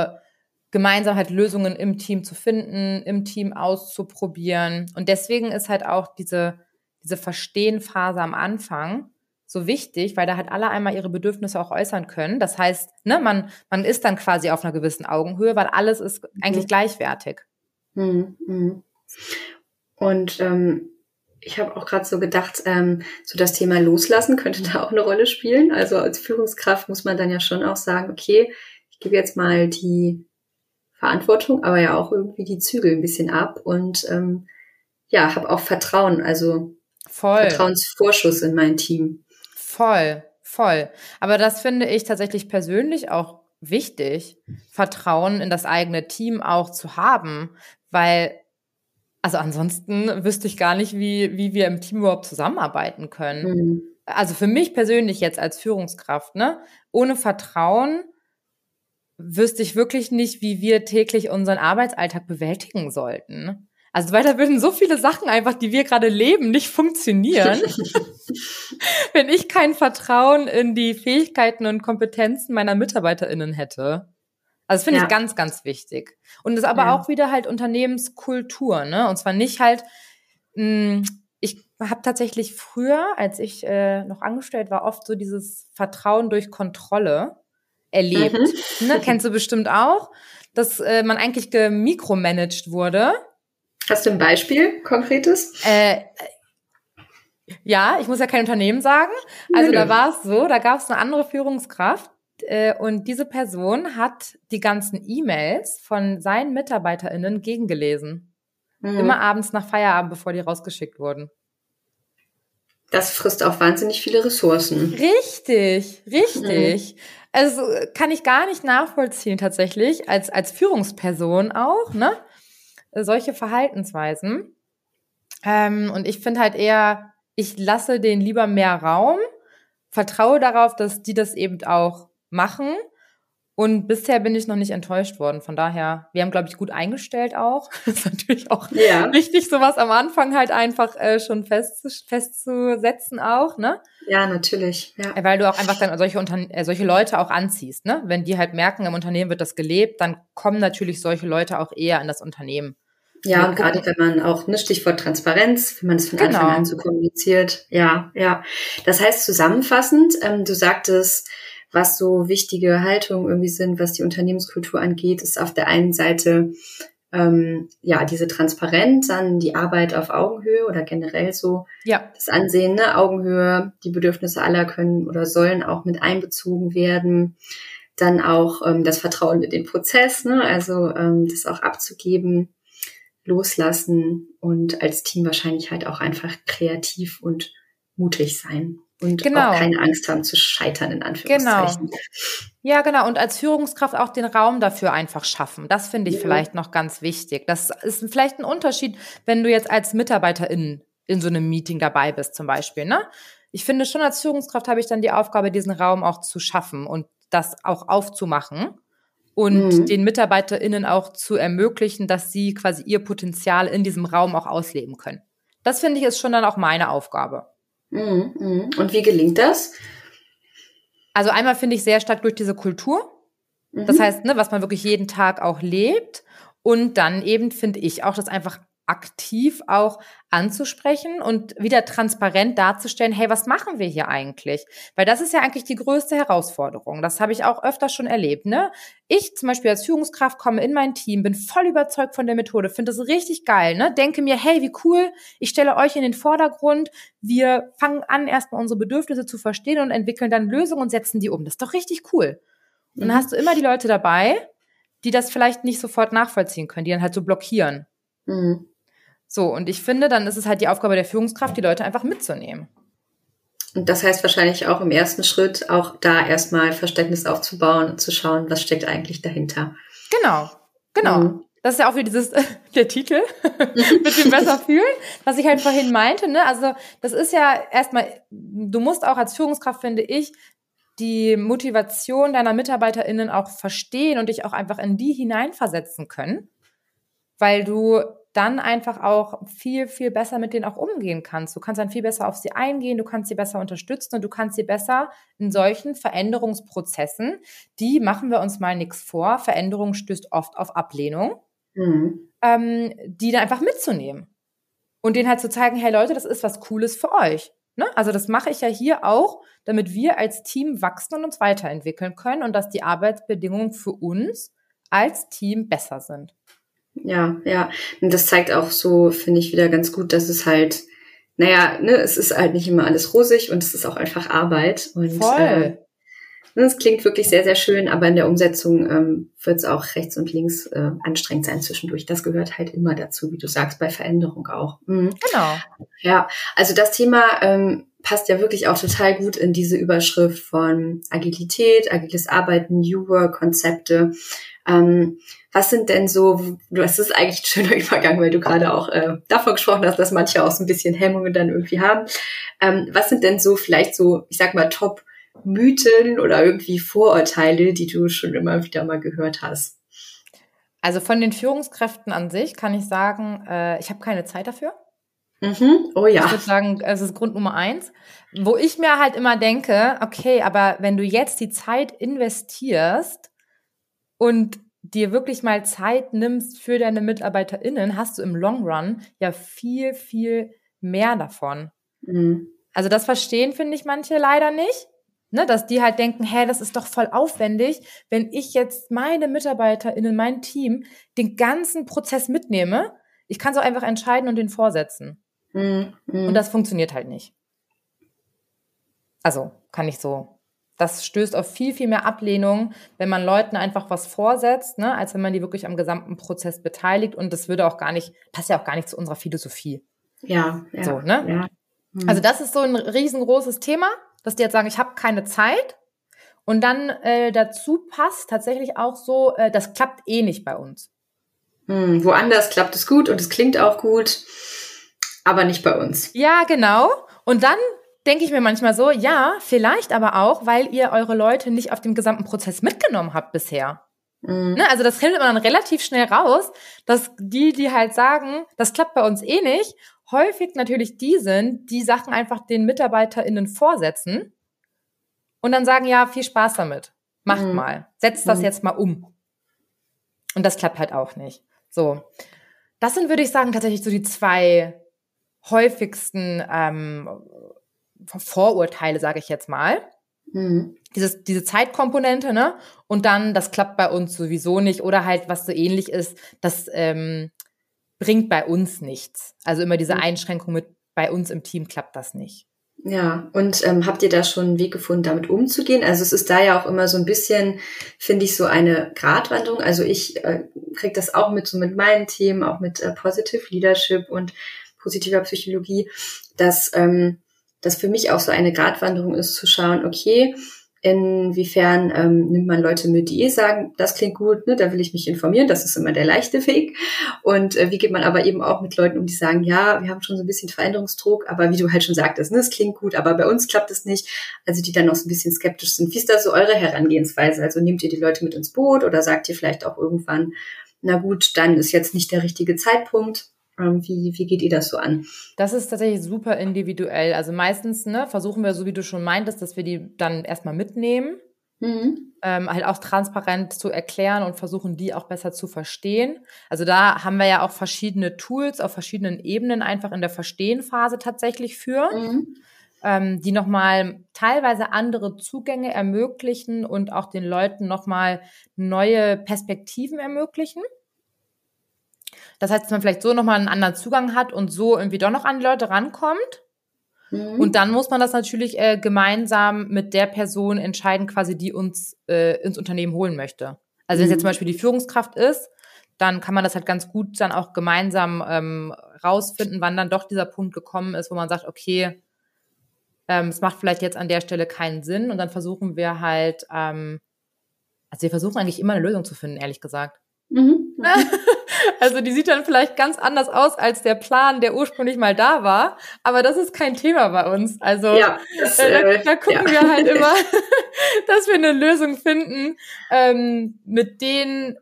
gemeinsam halt Lösungen im Team zu finden, im Team auszuprobieren. Und deswegen ist halt auch diese diese Verstehenphase am Anfang so wichtig, weil da halt alle einmal ihre Bedürfnisse auch äußern können. Das heißt, ne, man, man ist dann quasi auf einer gewissen Augenhöhe, weil alles ist eigentlich mhm. gleichwertig. Mhm. Und ähm, ich habe auch gerade so gedacht, ähm, so das Thema Loslassen könnte da auch eine Rolle spielen. Also als Führungskraft muss man dann ja schon auch sagen, okay, ich gebe jetzt mal die Verantwortung, aber ja auch irgendwie die Zügel ein bisschen ab und ähm, ja, habe auch Vertrauen. Also Voll. Vertrauensvorschuss in mein Team. Voll, voll. Aber das finde ich tatsächlich persönlich auch wichtig, Vertrauen in das eigene Team auch zu haben, weil also ansonsten wüsste ich gar nicht, wie, wie wir im Team überhaupt zusammenarbeiten können. Mhm. Also für mich persönlich jetzt als Führungskraft, ne? Ohne Vertrauen wüsste ich wirklich nicht, wie wir täglich unseren Arbeitsalltag bewältigen sollten. Also weil da würden so viele Sachen einfach, die wir gerade leben, nicht funktionieren, wenn ich kein Vertrauen in die Fähigkeiten und Kompetenzen meiner MitarbeiterInnen hätte. Also das finde ja. ich ganz, ganz wichtig. Und das aber ja. auch wieder halt Unternehmenskultur, ne? Und zwar nicht halt, mh, hm, ich habe tatsächlich früher, als ich äh, noch angestellt war, oft so dieses Vertrauen durch Kontrolle erlebt. Mhm. Ne? Kennst du bestimmt auch, dass äh, man eigentlich gemikromanagt wurde Hast du ein Beispiel, konkretes? Äh, ja, ich muss ja kein Unternehmen sagen. Also Nö. da war es so, da gab es eine andere Führungskraft äh, und diese Person hat die ganzen E-Mails von seinen MitarbeiterInnen gegengelesen. Mhm. Immer abends nach Feierabend, bevor die rausgeschickt wurden. Das frisst auch wahnsinnig viele Ressourcen. Richtig, richtig. Mhm. Also kann ich gar nicht nachvollziehen tatsächlich, als, als Führungsperson auch, ne? Solche Verhaltensweisen. Ähm, und ich finde halt eher, ich lasse denen lieber mehr Raum, vertraue darauf, dass die das eben auch machen Und bisher bin ich noch nicht enttäuscht worden. Von daher, wir haben, glaube ich, gut eingestellt auch. Das ist natürlich auch ja. wichtig, sowas am Anfang halt einfach äh, schon fest, festzusetzen auch, ne? Ja, natürlich. Ja. Weil du auch einfach dann solche, Unterne äh, solche Leute auch anziehst, ne? Wenn die halt merken, im Unternehmen wird das gelebt, dann kommen natürlich solche Leute auch eher in das Unternehmen. Ja, und gerade wenn man auch, ne, Stichwort Transparenz, wenn man es von genau. Anfang an so kommuniziert. Ja, ja. Das heißt zusammenfassend, ähm, du sagtest, was so wichtige Haltungen irgendwie sind, was die Unternehmenskultur angeht, ist auf der einen Seite ähm, ja diese Transparenz, dann die Arbeit auf Augenhöhe oder generell so ja. das Ansehen, ne? Augenhöhe, die Bedürfnisse aller können oder sollen auch mit einbezogen werden. Dann auch ähm, das Vertrauen in den Prozess, ne? also ähm, das auch abzugeben, loslassen und als Team wahrscheinlich halt auch einfach kreativ und mutig sein und genau. auch keine Angst haben zu scheitern, in Anführungszeichen. Genau. Ja, genau. Und als Führungskraft auch den Raum dafür einfach schaffen. Das finde ich ja. vielleicht noch ganz wichtig. Das ist vielleicht ein Unterschied, wenn du jetzt als Mitarbeiterin in so einem Meeting dabei bist, zum Beispiel. Ne? Ich finde schon als Führungskraft habe ich dann die Aufgabe, diesen Raum auch zu schaffen und das auch aufzumachen und mhm. den MitarbeiterInnen auch zu ermöglichen, dass sie quasi ihr Potenzial in diesem Raum auch ausleben können. Das finde ich ist schon dann auch meine Aufgabe. Mhm, mhm. Und wie gelingt das? Also einmal finde ich sehr stark durch diese Kultur. Das mhm. heißt, ne, was man wirklich jeden Tag auch lebt. Und dann eben finde ich auch, dass einfach aktiv auch anzusprechen und wieder transparent darzustellen, hey, was machen wir hier eigentlich? Weil das ist ja eigentlich die größte Herausforderung. Das habe ich auch öfter schon erlebt. Ne? Ich zum Beispiel als Führungskraft komme in mein Team, bin voll überzeugt von der Methode, finde das richtig geil. Ne? Denke mir, hey, wie cool, ich stelle euch in den Vordergrund. Wir fangen an, erstmal unsere Bedürfnisse zu verstehen und entwickeln dann Lösungen und setzen die um. Das ist doch richtig cool. Und dann mhm. hast du immer die Leute dabei, die das vielleicht nicht sofort nachvollziehen können, die dann halt so blockieren. Mhm. So, und ich finde, dann ist es halt die Aufgabe der Führungskraft, die Leute einfach mitzunehmen. Und das heißt wahrscheinlich auch im ersten Schritt auch da erstmal Verständnis aufzubauen und zu schauen, was steckt eigentlich dahinter. Genau, genau. Mhm. Das ist ja auch wie dieses, der Titel, mit dem besser fühlen, was ich halt vorhin meinte, ne? Also, das ist ja erstmal, du musst auch als Führungskraft, finde ich, die Motivation deiner MitarbeiterInnen auch verstehen und dich auch einfach in die hineinversetzen können, weil du dann einfach auch viel, viel besser mit denen auch umgehen kannst. Du kannst dann viel besser auf sie eingehen, du kannst sie besser unterstützen und du kannst sie besser in solchen Veränderungsprozessen, die machen wir uns mal nichts vor, Veränderung stößt oft auf Ablehnung, mhm. ähm, die dann einfach mitzunehmen und denen halt zu zeigen, hey Leute, das ist was Cooles für euch. Ne? Also das mache ich ja hier auch, damit wir als Team wachsen und uns weiterentwickeln können und dass die Arbeitsbedingungen für uns als Team besser sind. Ja, ja. Und das zeigt auch so, finde ich, wieder ganz gut, dass es halt, naja, ne, es ist halt nicht immer alles rosig und es ist auch einfach Arbeit. Und, Voll. Äh, es klingt wirklich sehr, sehr schön, aber in der Umsetzung ähm, wird es auch rechts und links äh, anstrengend sein zwischendurch. Das gehört halt immer dazu, wie du sagst, bei Veränderung auch. Mhm. Genau. Ja, also das Thema ähm, passt ja wirklich auch total gut in diese Überschrift von Agilität, agiles Arbeiten, New Work, Konzepte. Ähm, was sind denn so, du hast es eigentlich ein schöner Übergang, weil du gerade auch äh, davon gesprochen hast, dass manche auch so ein bisschen Hemmungen dann irgendwie haben. Ähm, was sind denn so vielleicht so, ich sag mal, Top-Mythen oder irgendwie Vorurteile, die du schon immer wieder mal gehört hast? Also von den Führungskräften an sich kann ich sagen, äh, ich habe keine Zeit dafür. Mhm. Oh ja. Ich würde sagen, es ist Grund Nummer eins. Wo ich mir halt immer denke, okay, aber wenn du jetzt die Zeit investierst und dir wirklich mal Zeit nimmst für deine MitarbeiterInnen, hast du im Long Run ja viel, viel mehr davon. Mhm. Also das verstehen, finde ich, manche leider nicht. Ne, dass die halt denken, hey, das ist doch voll aufwendig, wenn ich jetzt meine MitarbeiterInnen, mein Team, den ganzen Prozess mitnehme. Ich kann so einfach entscheiden und den vorsetzen. Mhm. Und das funktioniert halt nicht. Also, kann ich so das stößt auf viel, viel mehr Ablehnung, wenn man Leuten einfach was vorsetzt, ne, als wenn man die wirklich am gesamten Prozess beteiligt. Und das würde auch gar nicht, passt ja auch gar nicht zu unserer Philosophie. Ja, ja. So, ne? Ja. Mhm. Also das ist so ein riesengroßes Thema, dass die jetzt sagen, ich habe keine Zeit. Und dann äh, dazu passt tatsächlich auch so, äh, das klappt eh nicht bei uns. Mhm. Woanders klappt es gut und es klingt auch gut, aber nicht bei uns. Ja, genau. Und dann denke ich mir manchmal so, ja, vielleicht aber auch, weil ihr eure Leute nicht auf dem gesamten Prozess mitgenommen habt bisher. Mhm. Ne? Also das findet man dann relativ schnell raus, dass die, die halt sagen, das klappt bei uns eh nicht, häufig natürlich die sind, die Sachen einfach den MitarbeiterInnen vorsetzen und dann sagen, ja, viel Spaß damit. Macht mhm. mal. Setzt das mhm. jetzt mal um. Und das klappt halt auch nicht. So. Das sind, würde ich sagen, tatsächlich so die zwei häufigsten ähm, Vorurteile, sage ich jetzt mal. Mhm. Dieses, diese Zeitkomponente, ne? Und dann, das klappt bei uns sowieso nicht. Oder halt, was so ähnlich ist, das ähm, bringt bei uns nichts. Also immer diese mhm. Einschränkung mit, bei uns im Team klappt das nicht. Ja, und ähm, habt ihr da schon einen Weg gefunden, damit umzugehen? Also es ist da ja auch immer so ein bisschen, finde ich, so eine Gratwanderung. Also ich äh, kriege das auch mit so mit meinen Themen, auch mit äh, Positive Leadership und positiver Psychologie, dass ähm, das für mich auch so eine Gratwanderung ist, zu schauen, okay, Inwiefern ähm, nimmt man Leute mit, die eh sagen, das klingt gut, ne, da will ich mich informieren, das ist immer der leichte Weg. Und äh, wie geht man aber eben auch mit Leuten um, die sagen, ja, wir haben schon so ein bisschen Veränderungsdruck, aber wie du halt schon sagtest, ne, es klingt gut, aber bei uns klappt es nicht. Also die dann noch so ein bisschen skeptisch sind. Wie ist da so eure Herangehensweise? Also nehmt ihr die Leute mit ins Boot oder sagt ihr vielleicht auch irgendwann, na gut, dann ist jetzt nicht der richtige Zeitpunkt? Wie, wie geht ihr das so an? Das ist tatsächlich super individuell. Also meistens ne, versuchen wir, so wie du schon meintest, dass wir die dann erstmal mitnehmen. Mhm. Ähm, halt auch transparent zu erklären und versuchen, die auch besser zu verstehen. Also da haben wir ja auch verschiedene Tools auf verschiedenen Ebenen einfach in der Verstehenphase tatsächlich für, mhm. ähm, die nochmal teilweise andere Zugänge ermöglichen und auch den Leuten nochmal neue Perspektiven ermöglichen. Das heißt, dass man vielleicht so nochmal einen anderen Zugang hat und so irgendwie doch noch an die Leute rankommt. Mhm. Und dann muss man das natürlich äh, gemeinsam mit der Person entscheiden, quasi, die uns äh, ins Unternehmen holen möchte. Also wenn es jetzt zum mhm. Beispiel die Führungskraft ist, dann kann man das halt ganz gut dann auch gemeinsam ähm, rausfinden, wann dann doch dieser Punkt gekommen ist, wo man sagt, okay, ähm, es macht vielleicht jetzt an der Stelle keinen Sinn und dann versuchen wir halt, ähm, also wir versuchen eigentlich immer eine Lösung zu finden, ehrlich gesagt. Mhm. Also die sieht dann vielleicht ganz anders aus als der Plan, der ursprünglich mal da war. Aber das ist kein Thema bei uns. Also ja, das, äh, da, äh, da, gucken ja. wir halt immer, dass wir eine Lösung finden, ähm, mit denen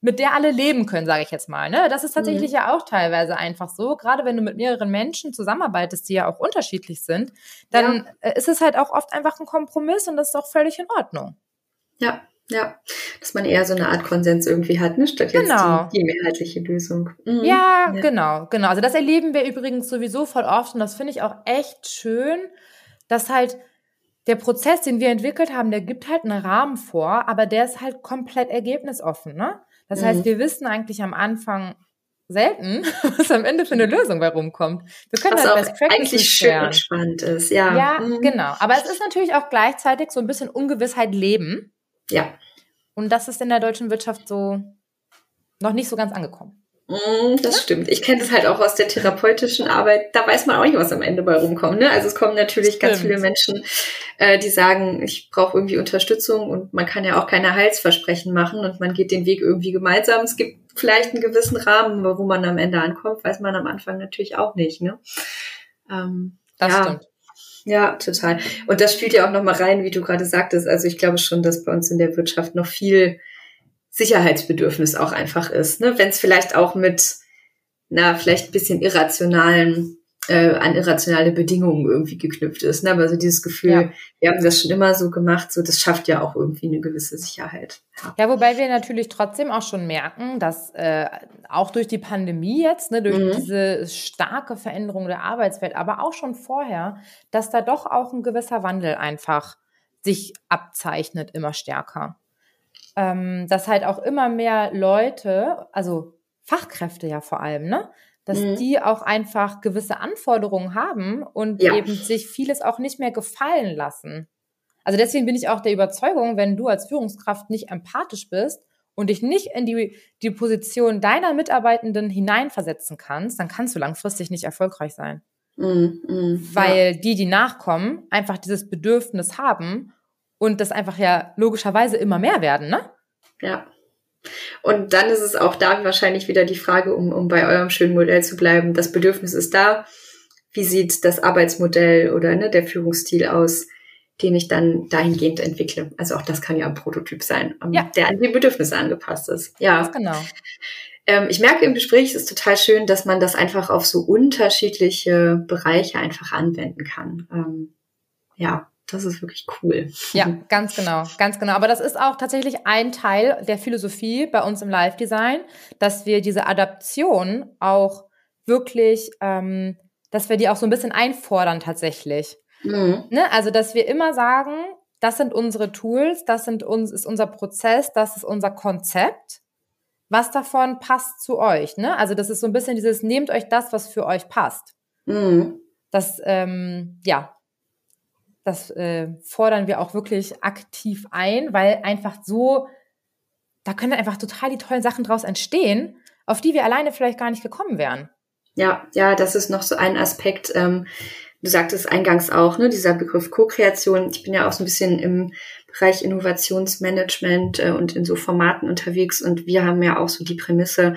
mit der alle leben können, sage ich jetzt mal. Ne? Das ist tatsächlich mhm. ja auch teilweise einfach so. Gerade wenn du mit mehreren Menschen zusammenarbeitest, die ja auch unterschiedlich sind, dann ja. Äh, ist es halt auch oft einfach ein Kompromiss und das ist auch völlig in Ordnung. Ja, ja, dass man eher so eine Art Konsens irgendwie hat, ne? statt jetzt genau. die, die mehrheitliche Lösung. Mhm. Ja, ja, genau, genau. Also das erleben wir übrigens sowieso voll oft und das finde ich auch echt schön, dass halt der Prozess, den wir entwickelt haben, der gibt halt einen Rahmen vor, aber der ist halt komplett ergebnisoffen. Ne? Das mhm. heißt, wir wissen eigentlich am Anfang selten, was am Ende für eine Lösung bei rumkommt. Wir können was halt Best Practices eigentlich schön und spannend ist, ja. Ja, mhm. genau. Aber es ist natürlich auch gleichzeitig so ein bisschen Ungewissheit leben. Ja. Und das ist in der deutschen Wirtschaft so noch nicht so ganz angekommen. Mm, das ja? stimmt. Ich kenne das halt auch aus der therapeutischen Arbeit. Da weiß man auch nicht, was am Ende bei rumkommt. Ne? Also es kommen natürlich stimmt. ganz viele Menschen, äh, die sagen, ich brauche irgendwie Unterstützung und man kann ja auch keine Heilsversprechen machen und man geht den Weg irgendwie gemeinsam. Es gibt vielleicht einen gewissen Rahmen, wo man am Ende ankommt, weiß man am Anfang natürlich auch nicht. Ne? Ähm, das ja. stimmt. Ja, total. Und das spielt ja auch nochmal rein, wie du gerade sagtest. Also ich glaube schon, dass bei uns in der Wirtschaft noch viel Sicherheitsbedürfnis auch einfach ist. Ne? Wenn es vielleicht auch mit, na, vielleicht ein bisschen irrationalen äh, an irrationale Bedingungen irgendwie geknüpft ist. Ne? Aber so dieses Gefühl, ja. wir haben das schon immer so gemacht, so das schafft ja auch irgendwie eine gewisse Sicherheit. Ja, ja wobei wir natürlich trotzdem auch schon merken, dass äh, auch durch die Pandemie jetzt, ne, durch mhm. diese starke Veränderung der Arbeitswelt, aber auch schon vorher, dass da doch auch ein gewisser Wandel einfach sich abzeichnet, immer stärker. Ähm, dass halt auch immer mehr Leute, also Fachkräfte ja vor allem, ne? Dass mhm. die auch einfach gewisse Anforderungen haben und ja. eben sich vieles auch nicht mehr gefallen lassen. Also deswegen bin ich auch der Überzeugung, wenn du als Führungskraft nicht empathisch bist und dich nicht in die, die Position deiner Mitarbeitenden hineinversetzen kannst, dann kannst du langfristig nicht erfolgreich sein. Mhm, mh, Weil ja. die, die nachkommen, einfach dieses Bedürfnis haben und das einfach ja logischerweise immer mehr werden, ne? Ja. Und dann ist es auch da wahrscheinlich wieder die Frage, um, um bei eurem schönen Modell zu bleiben, das Bedürfnis ist da. wie sieht das Arbeitsmodell oder ne, der Führungsstil aus, den ich dann dahingehend entwickle. Also auch das kann ja ein Prototyp sein, ähm, ja. der an die Bedürfnisse angepasst ist. Ja, Ganz genau. Ähm, ich merke im Gespräch, es ist total schön, dass man das einfach auf so unterschiedliche Bereiche einfach anwenden kann. Ähm, ja, das ist wirklich cool. Ja, ganz genau, ganz genau. Aber das ist auch tatsächlich ein Teil der Philosophie bei uns im Live-Design, dass wir diese Adaption auch wirklich, ähm, dass wir die auch so ein bisschen einfordern tatsächlich. Mhm. Ne? Also, dass wir immer sagen, das sind unsere Tools, das sind uns, ist unser Prozess, das ist unser Konzept. Was davon passt zu euch? Ne? Also, das ist so ein bisschen dieses, nehmt euch das, was für euch passt. Mhm. Das, ähm, ja, das äh, fordern wir auch wirklich aktiv ein, weil einfach so, da können einfach total die tollen Sachen draus entstehen, auf die wir alleine vielleicht gar nicht gekommen wären. Ja, ja, das ist noch so ein Aspekt. Ähm, du sagtest eingangs auch, ne, dieser Begriff Co-Kreation. Ich bin ja auch so ein bisschen im Bereich Innovationsmanagement äh, und in so Formaten unterwegs und wir haben ja auch so die Prämisse,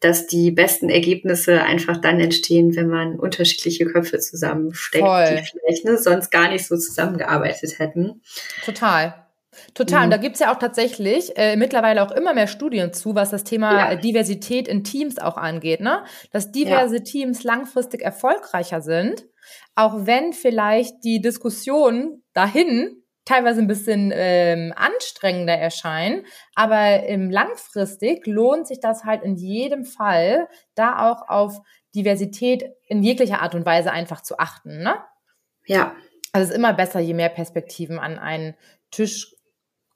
dass die besten Ergebnisse einfach dann entstehen, wenn man unterschiedliche Köpfe zusammensteckt, Voll. die vielleicht ne, sonst gar nicht so zusammengearbeitet hätten. Total. Total. Mhm. Und da gibt's ja auch tatsächlich äh, mittlerweile auch immer mehr Studien zu, was das Thema ja. Diversität in Teams auch angeht, ne? Dass diverse ja. Teams langfristig erfolgreicher sind, auch wenn vielleicht die Diskussion dahin teilweise ein bisschen ähm, anstrengender erscheinen, aber im langfristig lohnt sich das halt in jedem Fall, da auch auf Diversität in jeglicher Art und Weise einfach zu achten, ne? Ja. Also es ist immer besser, je mehr Perspektiven an einen Tisch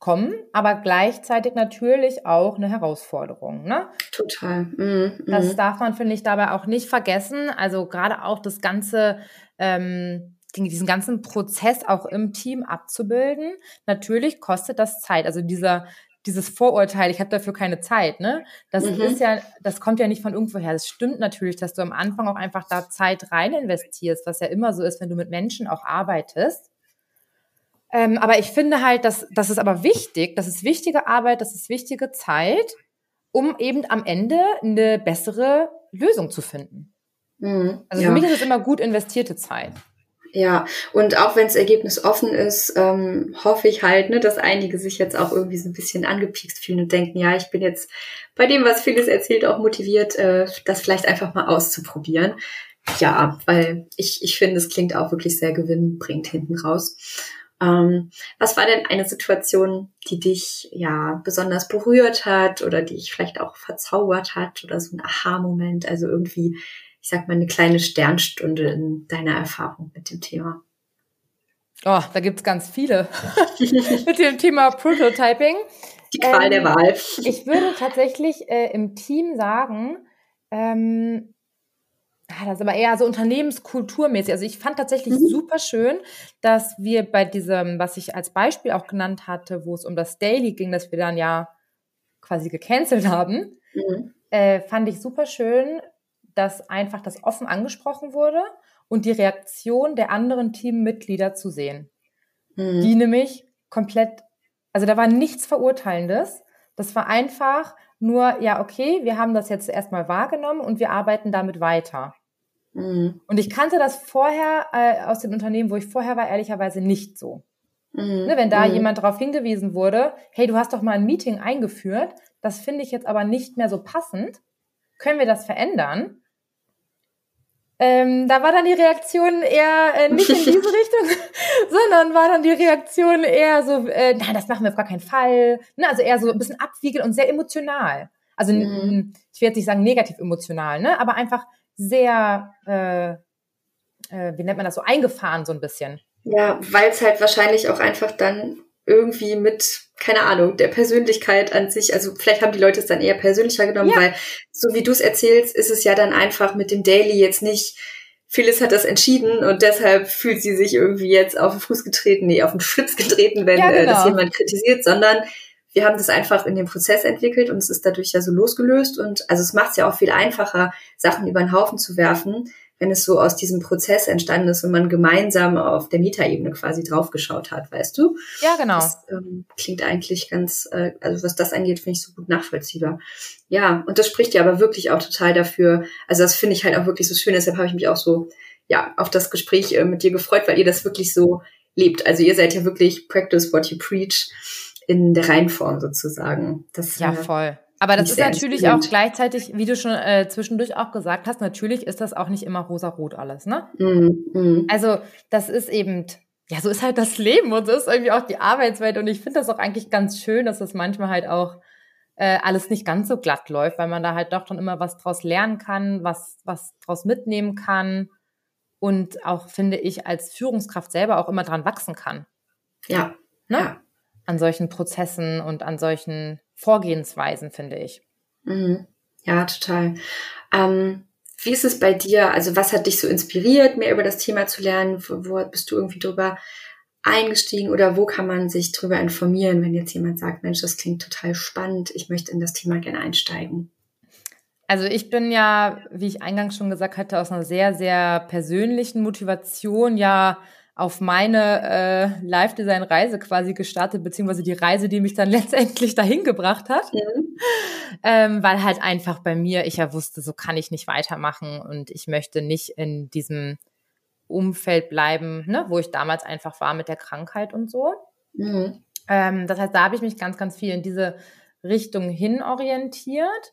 kommen, aber gleichzeitig natürlich auch eine Herausforderung. Ne? Total. Mm, mm. Das darf man, finde ich, dabei auch nicht vergessen. Also gerade auch das ganze ähm, diesen ganzen Prozess auch im Team abzubilden, natürlich kostet das Zeit. Also dieser dieses Vorurteil, ich habe dafür keine Zeit, ne? Das mhm. ist ja, das kommt ja nicht von irgendwoher. Das stimmt natürlich, dass du am Anfang auch einfach da Zeit rein investierst, was ja immer so ist, wenn du mit Menschen auch arbeitest. Ähm, aber ich finde halt, dass das ist aber wichtig, das ist wichtige Arbeit, das ist wichtige Zeit, um eben am Ende eine bessere Lösung zu finden. Mhm, also für ja. mich ist es immer gut investierte Zeit. Ja, und auch wenn das Ergebnis offen ist, ähm, hoffe ich halt, ne, dass einige sich jetzt auch irgendwie so ein bisschen angepiekst fühlen und denken, ja, ich bin jetzt bei dem, was vieles erzählt, auch motiviert, äh, das vielleicht einfach mal auszuprobieren. Ja, weil ich, ich finde, es klingt auch wirklich sehr gewinnbringend hinten raus. Ähm, was war denn eine Situation, die dich ja besonders berührt hat oder die dich vielleicht auch verzaubert hat oder so ein Aha-Moment, also irgendwie ich sag mal, eine kleine Sternstunde in deiner Erfahrung mit dem Thema? Oh, da gibt's ganz viele mit dem Thema Prototyping. Die Qual ähm, der Wahl. Ich würde tatsächlich äh, im Team sagen, ähm, das ist aber eher so unternehmenskulturmäßig. Also ich fand tatsächlich mhm. super schön, dass wir bei diesem, was ich als Beispiel auch genannt hatte, wo es um das Daily ging, dass wir dann ja quasi gecancelt haben, mhm. äh, fand ich super schön, dass einfach das offen angesprochen wurde und die Reaktion der anderen Teammitglieder zu sehen. Mhm. Die nämlich komplett, also da war nichts Verurteilendes. Das war einfach nur, ja, okay, wir haben das jetzt erstmal wahrgenommen und wir arbeiten damit weiter. Mhm. Und ich kannte das vorher äh, aus den Unternehmen, wo ich vorher war, ehrlicherweise nicht so. Mhm. Ne, wenn da mhm. jemand darauf hingewiesen wurde, hey, du hast doch mal ein Meeting eingeführt, das finde ich jetzt aber nicht mehr so passend, können wir das verändern? Ähm, da war dann die Reaktion eher äh, nicht in diese Richtung, sondern war dann die Reaktion eher so, äh, nein, das machen wir auf gar keinen Fall. Ne? Also eher so ein bisschen abwiegelt und sehr emotional. Also mhm. ich will jetzt nicht sagen negativ emotional, ne? aber einfach sehr, äh, äh, wie nennt man das so, eingefahren so ein bisschen. Ja, weil es halt wahrscheinlich auch einfach dann irgendwie mit, keine Ahnung, der Persönlichkeit an sich, also vielleicht haben die Leute es dann eher persönlicher genommen, ja. weil so wie du es erzählst, ist es ja dann einfach mit dem Daily jetzt nicht, Phyllis hat das entschieden und deshalb fühlt sie sich irgendwie jetzt auf den Fuß getreten, nee, auf den Schritt getreten, wenn ja, genau. äh, das genau. jemand kritisiert, sondern wir haben das einfach in dem Prozess entwickelt und es ist dadurch ja so losgelöst und also es macht es ja auch viel einfacher, Sachen über den Haufen zu werfen, wenn es so aus diesem Prozess entstanden ist und man gemeinsam auf der Mieterebene quasi draufgeschaut hat, weißt du? Ja, genau. Das ähm, klingt eigentlich ganz, äh, also was das angeht, finde ich so gut nachvollziehbar. Ja, und das spricht ja aber wirklich auch total dafür, also das finde ich halt auch wirklich so schön, deshalb habe ich mich auch so ja, auf das Gespräch äh, mit dir gefreut, weil ihr das wirklich so lebt. Also ihr seid ja wirklich practice what you preach in der Reinform sozusagen. Das, ja, äh, voll. Aber das ist natürlich auch gleichzeitig, wie du schon äh, zwischendurch auch gesagt hast, natürlich ist das auch nicht immer rosa-rot alles, ne? Mm, mm. Also das ist eben, ja, so ist halt das Leben und so ist irgendwie auch die Arbeitswelt und ich finde das auch eigentlich ganz schön, dass das manchmal halt auch äh, alles nicht ganz so glatt läuft, weil man da halt doch dann immer was draus lernen kann, was, was draus mitnehmen kann und auch, finde ich, als Führungskraft selber auch immer dran wachsen kann. Ja. Ne? ja. An solchen Prozessen und an solchen Vorgehensweisen, finde ich. Mhm. Ja, total. Ähm, wie ist es bei dir? Also was hat dich so inspiriert, mehr über das Thema zu lernen? Wo, wo bist du irgendwie drüber eingestiegen oder wo kann man sich drüber informieren, wenn jetzt jemand sagt, Mensch, das klingt total spannend, ich möchte in das Thema gerne einsteigen? Also ich bin ja, wie ich eingangs schon gesagt hatte, aus einer sehr, sehr persönlichen Motivation ja auf meine äh, Live-Design-Reise quasi gestartet, beziehungsweise die Reise, die mich dann letztendlich dahin gebracht hat. Mhm. Ähm, weil halt einfach bei mir, ich ja wusste, so kann ich nicht weitermachen und ich möchte nicht in diesem Umfeld bleiben, ne, wo ich damals einfach war mit der Krankheit und so. Mhm. Ähm, das heißt, da habe ich mich ganz, ganz viel in diese Richtung hin orientiert.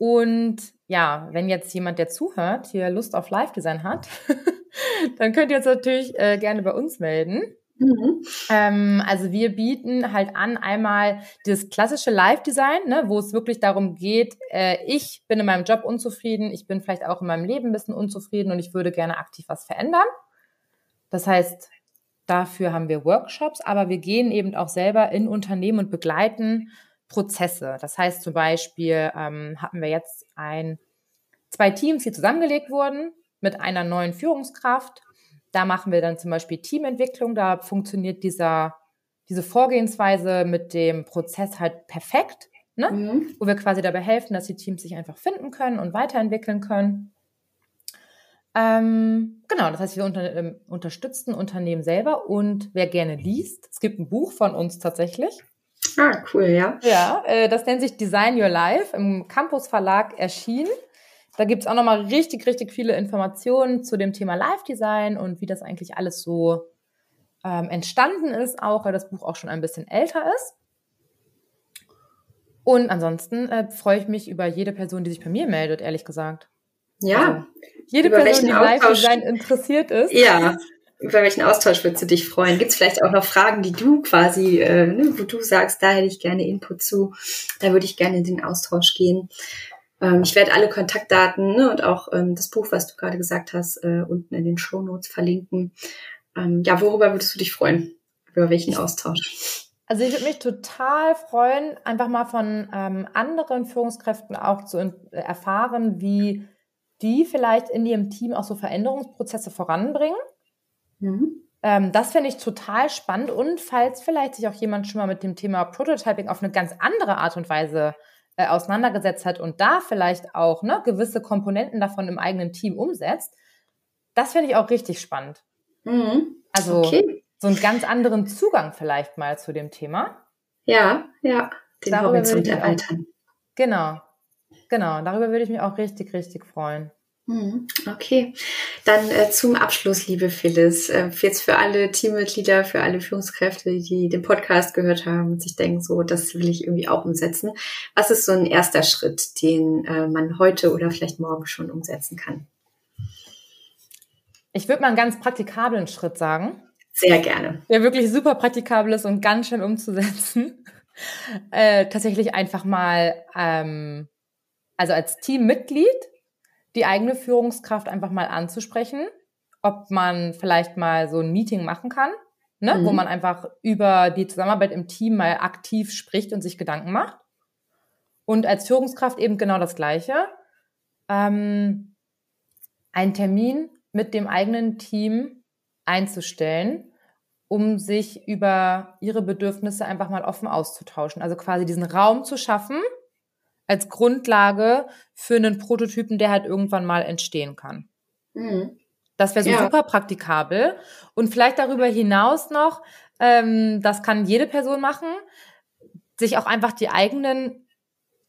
Und ja, wenn jetzt jemand, der zuhört, hier Lust auf Live-Design hat, dann könnt ihr jetzt natürlich äh, gerne bei uns melden. Mhm. Ähm, also wir bieten halt an einmal das klassische Live-Design, ne, wo es wirklich darum geht, äh, ich bin in meinem Job unzufrieden, ich bin vielleicht auch in meinem Leben ein bisschen unzufrieden und ich würde gerne aktiv was verändern. Das heißt, dafür haben wir Workshops, aber wir gehen eben auch selber in Unternehmen und begleiten Prozesse. Das heißt zum Beispiel ähm, hatten wir jetzt ein, zwei Teams, die zusammengelegt wurden mit einer neuen Führungskraft da machen wir dann zum Beispiel Teamentwicklung. Da funktioniert dieser, diese Vorgehensweise mit dem Prozess halt perfekt, ne? Mhm. wo wir quasi dabei helfen, dass die Teams sich einfach finden können und weiterentwickeln können. Ähm, genau, das heißt, wir unter, äh, unterstützen Unternehmen selber und wer gerne liest, es gibt ein Buch von uns tatsächlich. Ah, cool, ja. Ja, äh, das nennt sich Design Your Life im Campus Verlag erschienen. Da gibt's auch nochmal richtig, richtig viele Informationen zu dem Thema Live-Design und wie das eigentlich alles so ähm, entstanden ist, auch weil das Buch auch schon ein bisschen älter ist. Und ansonsten äh, freue ich mich über jede Person, die sich bei mir meldet, ehrlich gesagt. Ja. Also, jede Person, die Live-Design interessiert ist. Ja. Über welchen Austausch würdest du dich freuen? Gibt es vielleicht auch noch Fragen, die du quasi, äh, ne, wo du sagst, da hätte ich gerne Input zu, da würde ich gerne in den Austausch gehen. Ähm, ich werde alle Kontaktdaten ne, und auch ähm, das Buch, was du gerade gesagt hast, äh, unten in den Show Notes verlinken. Ähm, ja, worüber würdest du dich freuen? Über welchen Austausch? Also ich würde mich total freuen, einfach mal von ähm, anderen Führungskräften auch zu äh, erfahren, wie die vielleicht in ihrem Team auch so Veränderungsprozesse voranbringen. Mhm. Ähm, das finde ich total spannend und falls vielleicht sich auch jemand schon mal mit dem Thema Prototyping auf eine ganz andere Art und Weise äh, auseinandergesetzt hat und da vielleicht auch ne, gewisse Komponenten davon im eigenen Team umsetzt, das finde ich auch richtig spannend. Mhm. Also okay. so einen ganz anderen Zugang vielleicht mal zu dem Thema. Ja, ja, den darüber Horizont erweitern. Auch, genau, genau, darüber würde ich mich auch richtig, richtig freuen. Mhm. Okay, dann äh, zum Abschluss, liebe Phyllis, äh, jetzt für alle Teammitglieder, für alle Führungskräfte, die den Podcast gehört haben und sich denken, so, das will ich irgendwie auch umsetzen. Was ist so ein erster Schritt, den äh, man heute oder vielleicht morgen schon umsetzen kann? Ich würde mal einen ganz praktikablen Schritt sagen. Sehr gerne. Der wirklich super praktikabel ist und ganz schnell umzusetzen. äh, tatsächlich einfach mal, ähm, also als Teammitglied die eigene Führungskraft einfach mal anzusprechen, ob man vielleicht mal so ein Meeting machen kann, ne, mhm. wo man einfach über die Zusammenarbeit im Team mal aktiv spricht und sich Gedanken macht. Und als Führungskraft eben genau das Gleiche. Ähm, einen Termin mit dem eigenen Team einzustellen, um sich über ihre Bedürfnisse einfach mal offen auszutauschen. Also quasi diesen Raum zu schaffen, als Grundlage für einen Prototypen, der halt irgendwann mal entstehen kann. Mhm. Das wäre so ja. super praktikabel. Und vielleicht darüber hinaus noch, ähm, das kann jede Person machen, sich auch einfach die eigenen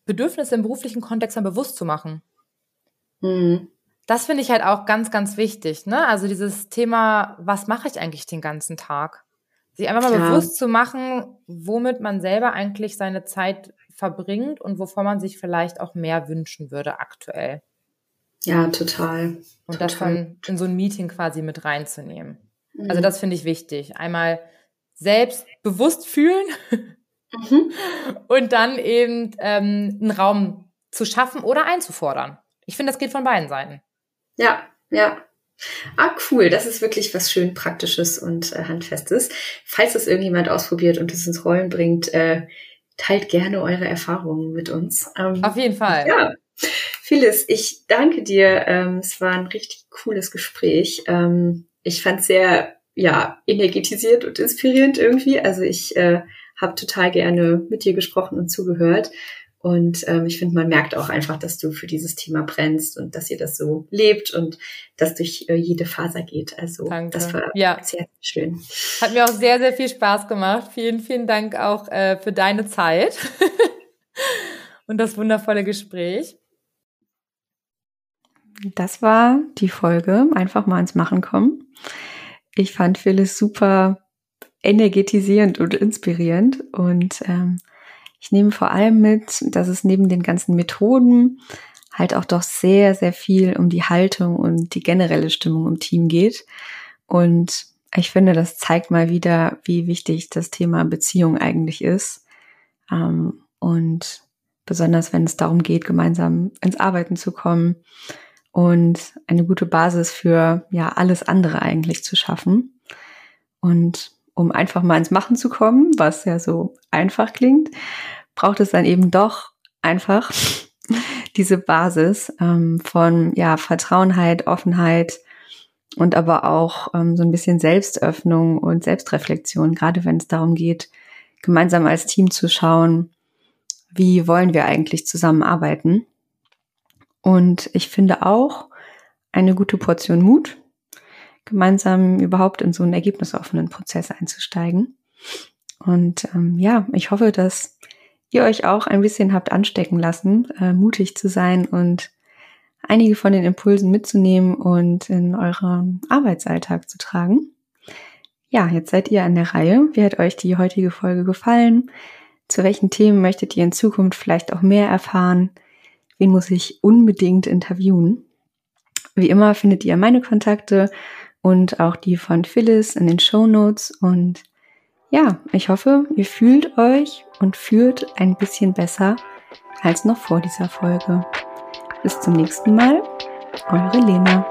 Bedürfnisse im beruflichen Kontext dann bewusst zu machen. Mhm. das finde ich halt auch ganz, ganz wichtig. Ne? Also dieses Thema, was mache ich eigentlich den ganzen Tag? Sich einfach mal ja. bewusst zu machen, womit man selber eigentlich seine Zeit verbringt und wovon man sich vielleicht auch mehr wünschen würde aktuell. Ja, total. Und total. das dann in so ein Meeting quasi mit reinzunehmen. Also mhm. Also das finde ich wichtig. Einmal selbst bewusst fühlen mhm. und dann eben ähm, einen Raum zu schaffen oder einzufordern. Ich finde, das geht von beiden Seiten. Ja, ja. Ah, cool. Das ist wirklich was schön Praktisches und äh, Handfestes. Falls das irgendjemand ausprobiert und es ins Rollen bringt, äh, teilt gerne eure Erfahrungen mit uns. Ähm, Auf jeden Fall. Ja. Phyllis, ich danke dir. Ähm, es war ein richtig cooles Gespräch. Ähm, ich fand es sehr, ja, energetisiert und inspirierend irgendwie. Also ich äh, habe total gerne mit dir gesprochen und zugehört. Und ähm, ich finde, man merkt auch einfach, dass du für dieses Thema brennst und dass ihr das so lebt und das durch äh, jede Faser geht. Also Danke. das war ja. sehr schön. Hat mir auch sehr, sehr viel Spaß gemacht. Vielen, vielen Dank auch äh, für deine Zeit und das wundervolle Gespräch. Das war die Folge. Einfach mal ins Machen kommen. Ich fand Phyllis super energetisierend und inspirierend und ähm, ich nehme vor allem mit, dass es neben den ganzen Methoden halt auch doch sehr, sehr viel um die Haltung und die generelle Stimmung im Team geht. Und ich finde, das zeigt mal wieder, wie wichtig das Thema Beziehung eigentlich ist. Ähm, und besonders wenn es darum geht, gemeinsam ins Arbeiten zu kommen und eine gute Basis für ja alles andere eigentlich zu schaffen. Und um einfach mal ins Machen zu kommen, was ja so einfach klingt, braucht es dann eben doch einfach diese Basis ähm, von ja Vertrauenheit, Offenheit und aber auch ähm, so ein bisschen Selbstöffnung und Selbstreflexion, gerade wenn es darum geht, gemeinsam als Team zu schauen, wie wollen wir eigentlich zusammenarbeiten. Und ich finde auch eine gute Portion Mut, gemeinsam überhaupt in so einen ergebnisoffenen Prozess einzusteigen. Und ähm, ja, ich hoffe, dass ihr euch auch ein bisschen habt anstecken lassen, äh, mutig zu sein und einige von den Impulsen mitzunehmen und in euren Arbeitsalltag zu tragen. Ja, jetzt seid ihr an der Reihe. Wie hat euch die heutige Folge gefallen? Zu welchen Themen möchtet ihr in Zukunft vielleicht auch mehr erfahren? Wen muss ich unbedingt interviewen? Wie immer findet ihr meine Kontakte und auch die von Phyllis in den Show Notes. Und ja, ich hoffe, ihr fühlt euch und führt ein bisschen besser als noch vor dieser Folge. Bis zum nächsten Mal, eure Lena.